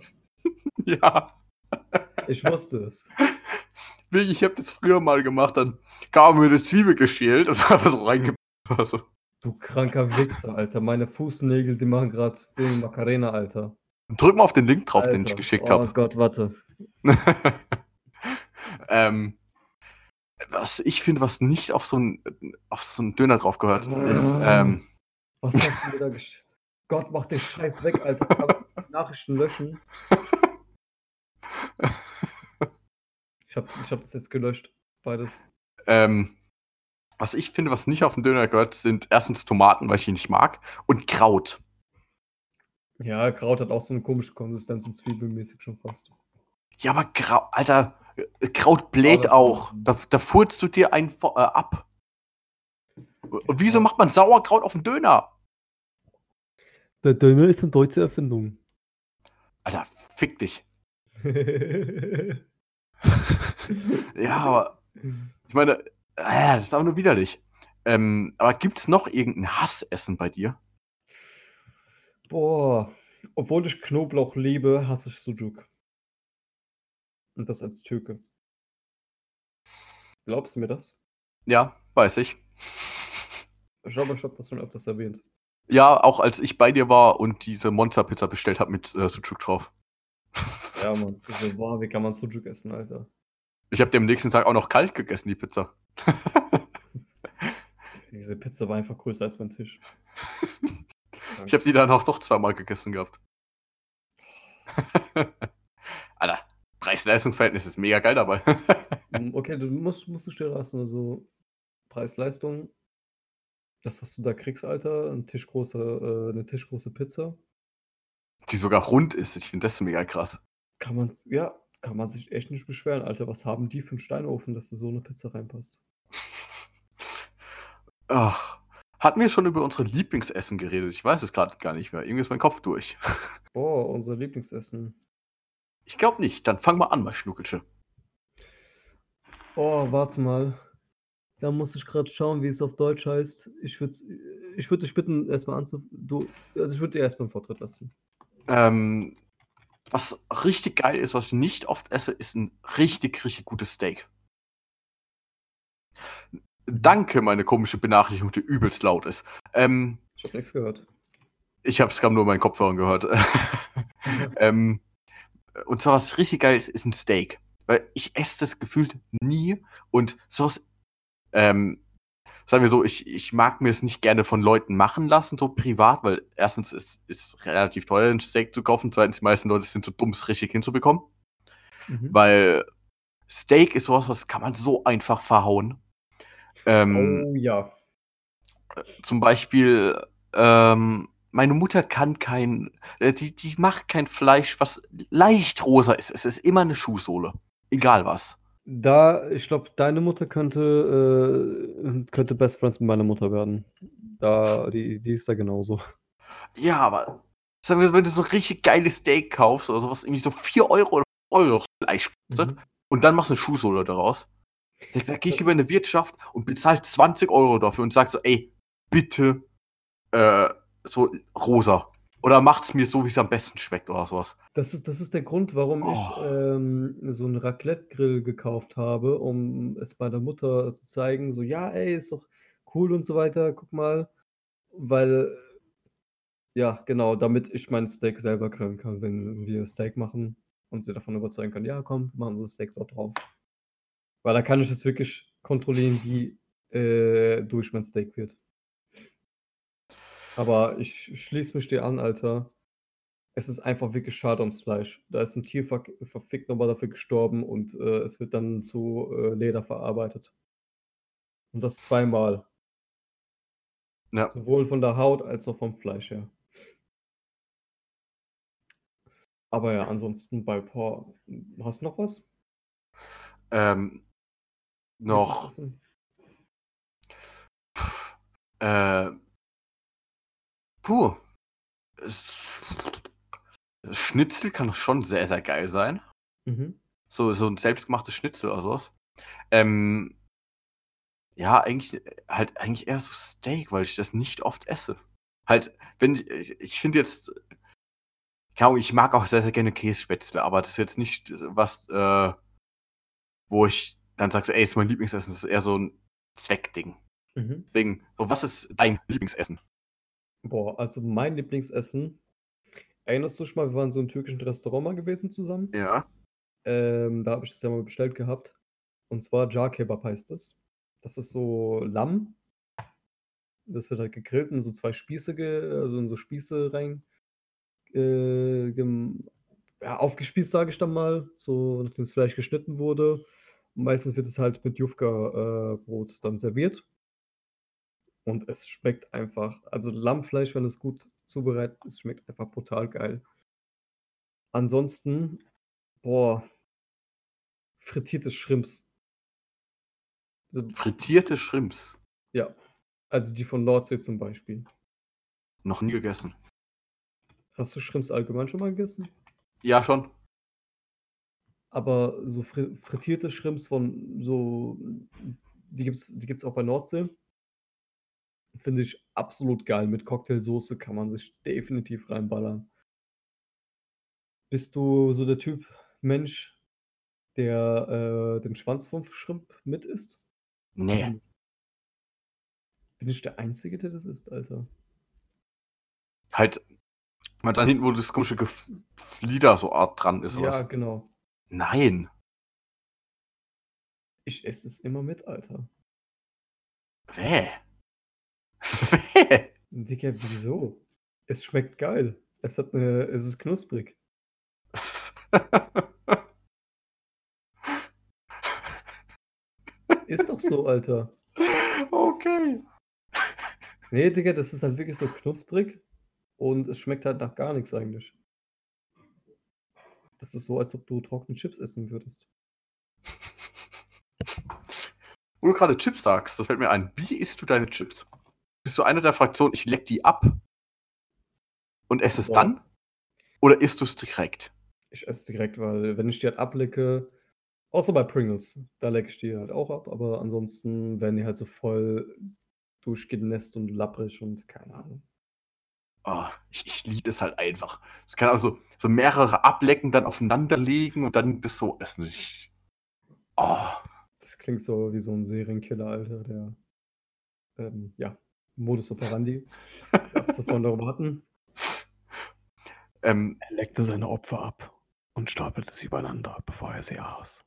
Speaker 2: ja.
Speaker 3: Ich wusste es.
Speaker 2: Ich habe das früher mal gemacht, dann kam mir eine Zwiebel geschält und (laughs) habe so reingepasst. Also.
Speaker 3: Du kranker Wichser, Alter. Meine Fußnägel, die machen gerade den Macarena, Alter.
Speaker 2: Drück mal auf den Link drauf,
Speaker 3: Alter.
Speaker 2: den ich geschickt
Speaker 3: Oh
Speaker 2: habe.
Speaker 3: Gott, warte. (laughs)
Speaker 2: ähm, was ich finde, was nicht auf so einen auf so einen Döner drauf gehört, ist, ähm,
Speaker 3: Was hast du mir da gesch... Gott, mach den Scheiß weg, Alter. (laughs) Nachrichten löschen. Ich hab, ich hab das jetzt gelöscht. Beides.
Speaker 2: ähm, was ich finde, was nicht auf den Döner gehört, sind erstens Tomaten, weil ich ihn nicht mag, und Kraut.
Speaker 3: Ja, Kraut hat auch so eine komische Konsistenz und zwiebelmäßig schon fast.
Speaker 2: Ja, aber Kraut, Alter, Kraut bläht auch. Da, da furzt du dir vo- äh, ab. Und wieso macht man Sauerkraut auf den Döner?
Speaker 3: Der Döner ist eine deutsche Erfindung.
Speaker 2: Alter, fick dich. (laughs) (laughs) Ja, aber ich meine, äh, das ist aber nur widerlich. Ähm, aber gibt es noch irgendein Hassessen bei dir?
Speaker 3: Boah, obwohl ich Knoblauch liebe, hasse ich Sujuk. Und das als Türke. Glaubst du mir das?
Speaker 2: Ja, weiß ich.
Speaker 3: Ich glaube, ich habe das schon öfters erwähnt.
Speaker 2: Ja, auch als ich bei dir war und diese Monster-Pizza bestellt habe mit äh, Sucuk drauf. (laughs)
Speaker 3: Ja, Mann. Also, boah, wie kann man Sujuk essen, Alter?
Speaker 2: Ich habe dir am nächsten Tag auch noch kalt gegessen, die Pizza. (laughs)
Speaker 3: Diese Pizza war einfach größer als mein Tisch. (laughs)
Speaker 2: Ich habe sie dann auch doch zweimal gegessen gehabt. Preis-Leistungs-Verhältnis ist mega geil dabei. (laughs)
Speaker 3: Mm, Okay, du musst, musst du still lassen. Also Preis-Leistung. Das, was du da kriegst, Alter, ein Tischgroße, äh, eine tischgroße Pizza.
Speaker 2: die sogar rund ist. Ich finde das mega krass.
Speaker 3: Kann man, ja, kann man sich echt nicht beschweren, Alter. Was haben die für einen Steinofen, dass da so eine Pizza reinpasst? (laughs)
Speaker 2: Ach, hatten wir schon über unsere Lieblingsessen geredet? Ich weiß es gerade gar nicht mehr. Irgendwie ist mein Kopf durch. (laughs)
Speaker 3: Boah, unser Lieblingsessen.
Speaker 2: Ich glaube nicht. Dann fang mal an, mein Schnuckelsche.
Speaker 3: Oh, warte mal. Da muss ich gerade schauen, wie es auf Deutsch heißt. Ich würde ich würd dich bitten, erstmal anzu... Du, also ich würde dir erstmal einen Vortritt lassen.
Speaker 2: Ähm, was richtig geil ist, was ich nicht oft esse, ist ein richtig, richtig gutes Steak. Danke, meine komische Benachrichtigung, die übelst laut ist. Ähm,
Speaker 3: Ich habe nichts gehört.
Speaker 2: ich habe es gerade nur in meinen Kopfhörern gehört. (laughs) ähm, und zwar was richtig geil ist, ist ein Steak. Weil ich esse das gefühlt nie und sowas, ähm, sagen wir so, ich, ich mag mir es nicht gerne von Leuten machen lassen, so privat, weil erstens ist es relativ teuer, ein Steak zu kaufen, zweitens die meisten Leute sind so dumm, es richtig hinzubekommen.
Speaker 3: Mhm.
Speaker 2: Weil Steak ist sowas, was kann man so einfach verhauen. Ähm,
Speaker 3: Oh ja.
Speaker 2: Zum Beispiel, ähm, meine Mutter kann kein, äh, die, die macht kein Fleisch, was leicht rosa ist. Es ist immer eine Schuhsohle. Egal was.
Speaker 3: Da, ich glaube, deine Mutter könnte, äh, könnte Best Friends mit meiner Mutter werden. Da, die, die ist da genauso.
Speaker 2: Ja, aber sagen wir, wenn du so ein richtig geiles Steak kaufst oder sowas, irgendwie so 4 Euro oder 5 Euro Fleisch kostet,
Speaker 3: Mhm.
Speaker 2: und dann machst du eine Schuhsohle daraus. Da, da gehe ich über eine Wirtschaft und bezahle 20 Euro dafür und sag so, ey, bitte äh, so rosa. Oder macht's mir so, wie es am besten schmeckt oder sowas.
Speaker 3: Das ist, das ist der Grund, warum
Speaker 2: Oh.
Speaker 3: ich ähm, so einen Raclette-Grill gekauft habe, um es meiner Mutter zu zeigen, so, ja, ey, ist doch cool und so weiter, guck mal. Weil, ja, genau, damit ich mein Steak selber grillen kann, wenn wir Steak machen und sie davon überzeugen kann, ja, komm, machen Sie das Steak dort drauf. Weil da kann ich es wirklich kontrollieren, wie äh, durch mein Steak wird. Aber ich schließe mich dir an, Alter. Es ist einfach wirklich schade ums Fleisch. Da ist ein Tier ver verfickt nochmal dafür gestorben und äh, es wird dann zu äh, Leder verarbeitet. Und das zweimal.
Speaker 2: Ja.
Speaker 3: Sowohl von der Haut als auch vom Fleisch her. Aber ja, ansonsten bei Por hast du noch was?
Speaker 2: Ähm, noch, äh, puh. Es, Schnitzel kann schon sehr, sehr geil sein.
Speaker 3: Mhm.
Speaker 2: So, so ein selbstgemachtes Schnitzel oder sowas. Ähm, ja, eigentlich, halt eigentlich eher so Steak, weil ich das nicht oft esse. Halt, wenn ich, ich, finde jetzt, Ahnung, ich mag auch sehr, sehr gerne Kässpätzle, aber das ist jetzt nicht was, äh, wo ich dann sage, so, ey, ist mein Lieblingsessen, das ist eher so ein Zweckding.
Speaker 3: Mhm.
Speaker 2: Deswegen, so, was ist dein Lieblingsessen?
Speaker 3: Boah, also mein Lieblingsessen. Erinnerst du dich mal, wir waren in so einem türkischen Restaurant mal gewesen zusammen?
Speaker 2: Ja.
Speaker 3: Ähm, da habe ich das ja mal bestellt gehabt. Und zwar Jar Kebab heißt es. Das ist so Lamm. Das wird halt gegrillt in so zwei Spieße, ge also in so Spieße rein äh, ja, aufgespießt, sage ich dann mal, so nachdem das Fleisch geschnitten wurde. Und meistens wird es halt mit Jufka äh, dann serviert. Und es schmeckt einfach, also Lammfleisch, wenn es gut zubereitet ist, schmeckt einfach brutal geil. Ansonsten, boah, frittierte Shrimps. Also,
Speaker 2: Frittierte Shrimps.
Speaker 3: ja, also die von Nordsee zum Beispiel.
Speaker 2: Noch nie gegessen.
Speaker 3: Hast du Shrimps allgemein schon mal gegessen?
Speaker 2: Ja, schon.
Speaker 3: Aber so fri frittierte Shrimps von so, die gibt's, die gibt's auch bei Nordsee. Finde ich absolut geil. Mit Cocktailsoße kann man sich definitiv reinballern. Bist du so der Typ Mensch, der äh, den Schwanz vom Shrimp mit isst?
Speaker 2: Nee.
Speaker 3: Bin ich der Einzige, der das isst, Alter?
Speaker 2: Halt, man dann hinten, wo das komische Geflieder so Art dran ist.
Speaker 3: Ja,
Speaker 2: Ja.
Speaker 3: genau.
Speaker 2: Nein.
Speaker 3: Ich esse es immer mit, Alter.
Speaker 2: Wäh. (laughs)
Speaker 3: Digga, wieso? Es schmeckt geil. Es hat eine, es ist knusprig. Ist doch so, Alter.
Speaker 2: okay.
Speaker 3: Nee, Digga, das ist halt wirklich so knusprig und es schmeckt halt nach gar nichts eigentlich. Das ist so, als ob du trockene Chips essen würdest.
Speaker 2: Wo du gerade Chips sagst, das fällt mir ein. Wie isst du deine Chips? Bist du einer der Fraktionen, ich leck die ab und esse es
Speaker 3: Boah.
Speaker 2: dann? Oder isst du es direkt?
Speaker 3: Ich esse direkt, weil wenn ich die halt ablecke, außer bei Pringles, da lecke ich die halt auch ab, aber ansonsten werden die halt so voll durchgenässt und lapprig und keine Ahnung.
Speaker 2: Oh, ich, ich liebe es halt einfach. Es kann also so mehrere ablecken, dann aufeinander legen und dann das so essen. Ich, oh,
Speaker 3: Das klingt so wie so ein Serienkiller, Alter, der, ähm, ja, Modus operandi, was wir vorhin darüber hatten.
Speaker 2: ähm,
Speaker 3: Er leckte seine Opfer ab und stapelte sie übereinander, bevor er sie aß.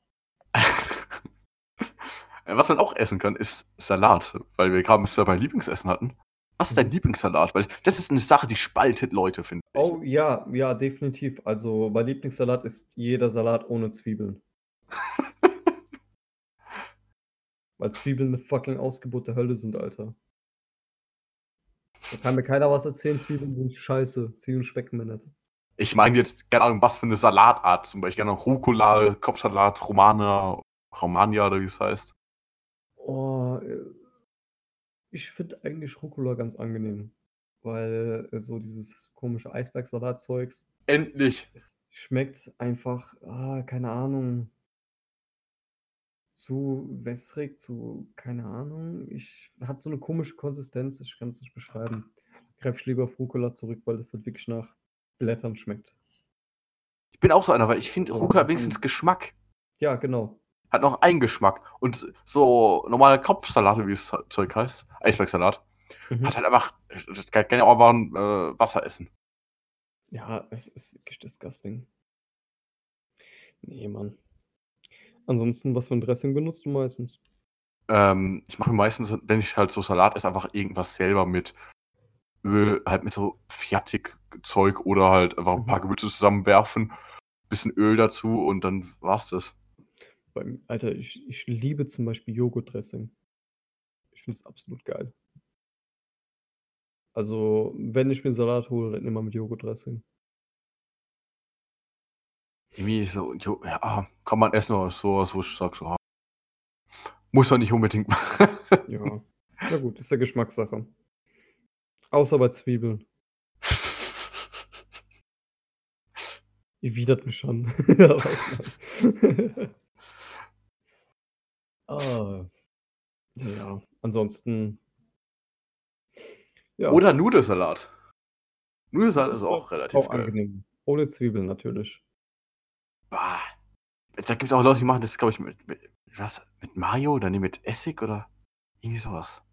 Speaker 2: Was man auch essen kann, ist Salat, weil wir gerade ja bei Lieblingsessen hatten. Was ist dein
Speaker 3: Mhm.
Speaker 2: Lieblingssalat? Weil das ist eine Sache, die spaltet Leute, finde ich.
Speaker 3: Oh ja, ja, definitiv. Also mein Lieblingssalat ist jeder Salat ohne Zwiebeln. (laughs) Weil Zwiebeln eine fucking Ausgeburt der Hölle sind, Alter. Da kann mir keiner was erzählen, Zwiebeln sind scheiße. Zwiebeln schmecken mir nicht.
Speaker 2: Ich meine jetzt, keine Ahnung, was für eine Salatart zum Beispiel. Keine Ahnung, Rucola, Kopfsalat, Romana, Romania oder wie es heißt.
Speaker 3: Oh, äh, ich finde eigentlich Rucola ganz angenehm. Weil äh, so dieses komische Eisbergsalat-Zeugs,
Speaker 2: Endlich!
Speaker 3: es schmeckt einfach, ah, keine Ahnung, zu wässrig, zu, keine Ahnung. Ich hat so eine komische Konsistenz, ich kann es nicht beschreiben. Greife ich lieber auf Rucola zurück, weil das halt wirklich nach Blättern schmeckt.
Speaker 2: Ich bin auch so einer, weil ich finde, Rucola hat wenigstens Geschmack.
Speaker 3: Ja, genau.
Speaker 2: Hat noch einen Geschmack. Und so normale Kopfsalate, wie es Zeug heißt, Eisbergsalat,
Speaker 3: Mhm.
Speaker 2: hat halt einfach, das kann kann ja auch mal ein, äh, Wasser essen.
Speaker 3: Ja, es ist wirklich disgusting. Nee, Mann. Ansonsten, was für ein Dressing benutzt du meistens?
Speaker 2: Ähm, ich mache meistens, wenn ich halt so Salat esse, einfach irgendwas selber mit Öl, halt mit so Fertigzeug oder halt einfach ein paar
Speaker 3: Mhm.
Speaker 2: Gewürze zusammenwerfen, bisschen Öl dazu und dann war's das.
Speaker 3: Alter, ich, ich liebe zum Beispiel Joghurtdressing. Ich finde es absolut geil. Also, wenn ich mir Salat hole, dann immer mit Joghurtdressing.
Speaker 2: Irgendwie so, ja, kann man essen oder sowas, wo ich sage, so, ah, muss man nicht unbedingt machen. (laughs)
Speaker 3: Ja. Na gut, ist ja Geschmackssache. Außer bei Zwiebeln. Ihr widert mich schon. (laughs) Ja, weiß man. (laughs) Ah. Ja. Ansonsten. Ja,
Speaker 2: Oder Nudelsalat. Nudelsalat ist auch relativ
Speaker 3: auch
Speaker 2: geil.
Speaker 3: angenehm. Ohne Zwiebeln natürlich.
Speaker 2: Da gibt es auch Leute, die machen das, glaube ich, mit, mit, was, mit Mayo oder nee, mit Essig oder irgendwie sowas.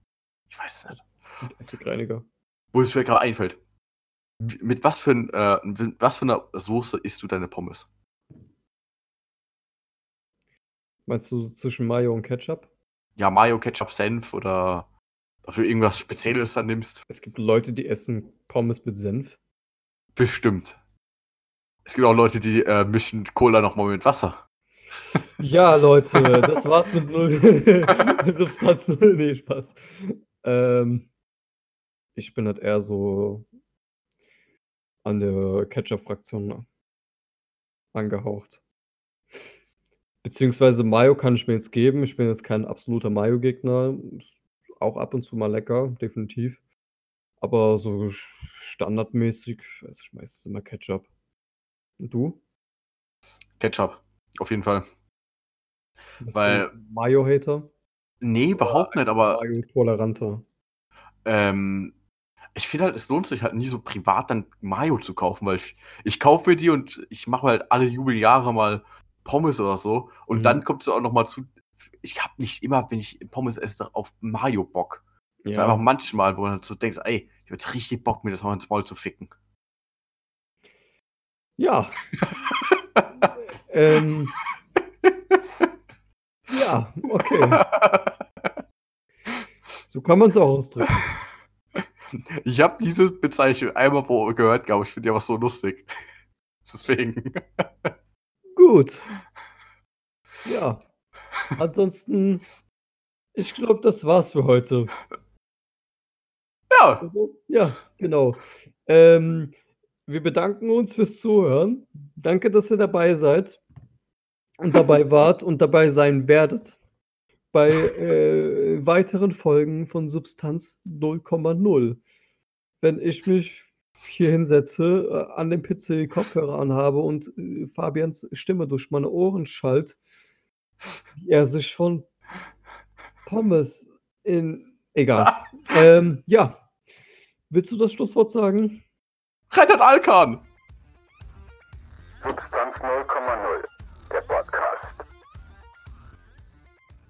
Speaker 2: Ich weiß es nicht.
Speaker 3: Mit Essigreiniger.
Speaker 2: Wo es mir gerade einfällt. Mit was für, ein, äh, mit was für einer Soße isst du deine Pommes?
Speaker 3: Meinst du zwischen Mayo und Ketchup?
Speaker 2: Ja, Mayo, Ketchup, Senf oder ob du irgendwas Spezielles dann nimmst?
Speaker 3: Es gibt Leute, die essen Pommes mit Senf.
Speaker 2: Bestimmt. Es gibt auch Leute, die äh, mischen Cola nochmal mit Wasser.
Speaker 3: Ja, Leute, das war's mit null (laughs) Substanz null. Nee, Spaß. Ähm, ich bin halt eher so an der Ketchup-Fraktion angehaucht. Beziehungsweise Mayo kann ich mir jetzt geben. Ich bin jetzt kein absoluter Mayo-Gegner. Auch ab und zu mal lecker, definitiv. Aber so standardmäßig, weiß ich meistens immer Ketchup. Und du?
Speaker 2: Ketchup. Auf jeden Fall.
Speaker 3: Bist
Speaker 2: Weil-
Speaker 3: Mayo-Hater?
Speaker 2: Nee, überhaupt nicht, aber
Speaker 3: Mayo-Toleranter.
Speaker 2: ähm, ich finde halt, es lohnt sich halt nie so privat dann Mayo zu kaufen, weil ich, ich kaufe mir die und ich mache halt alle Jubeljahre mal Pommes oder so und
Speaker 3: Mhm.
Speaker 2: dann kommt es auch noch mal zu, ich habe nicht immer, wenn ich Pommes esse, auf Mayo Bock. Es ist einfach
Speaker 3: Ja,
Speaker 2: manchmal, wo du halt so denkst, ey, ich hab jetzt richtig Bock, mir das mal ins Maul zu ficken.
Speaker 3: ja. (laughs) ähm, (laughs) ja, okay. So kann man es auch ausdrücken.
Speaker 2: Ich habe diese Bezeichnung einmal gehört, glaube ich, finde die aber so lustig. (laughs) Deswegen.
Speaker 3: Gut. Ja. Ansonsten, ich glaube, das war's für heute.
Speaker 2: Ja,
Speaker 3: Also, Ja, genau. Ähm, wir bedanken uns fürs Zuhören. Danke, dass ihr dabei seid und dabei (laughs) wart und dabei sein werdet bei äh, weiteren Folgen von Substanz 0,0. Wenn ich mich hier hinsetze, äh, an dem PC Kopfhörer anhabe und äh, Fabians Stimme durch meine Ohren schallt, wie er sich von Pommes in. Egal. (laughs) ähm, ja. Willst du das Schlusswort sagen?
Speaker 2: Rettet Alkan!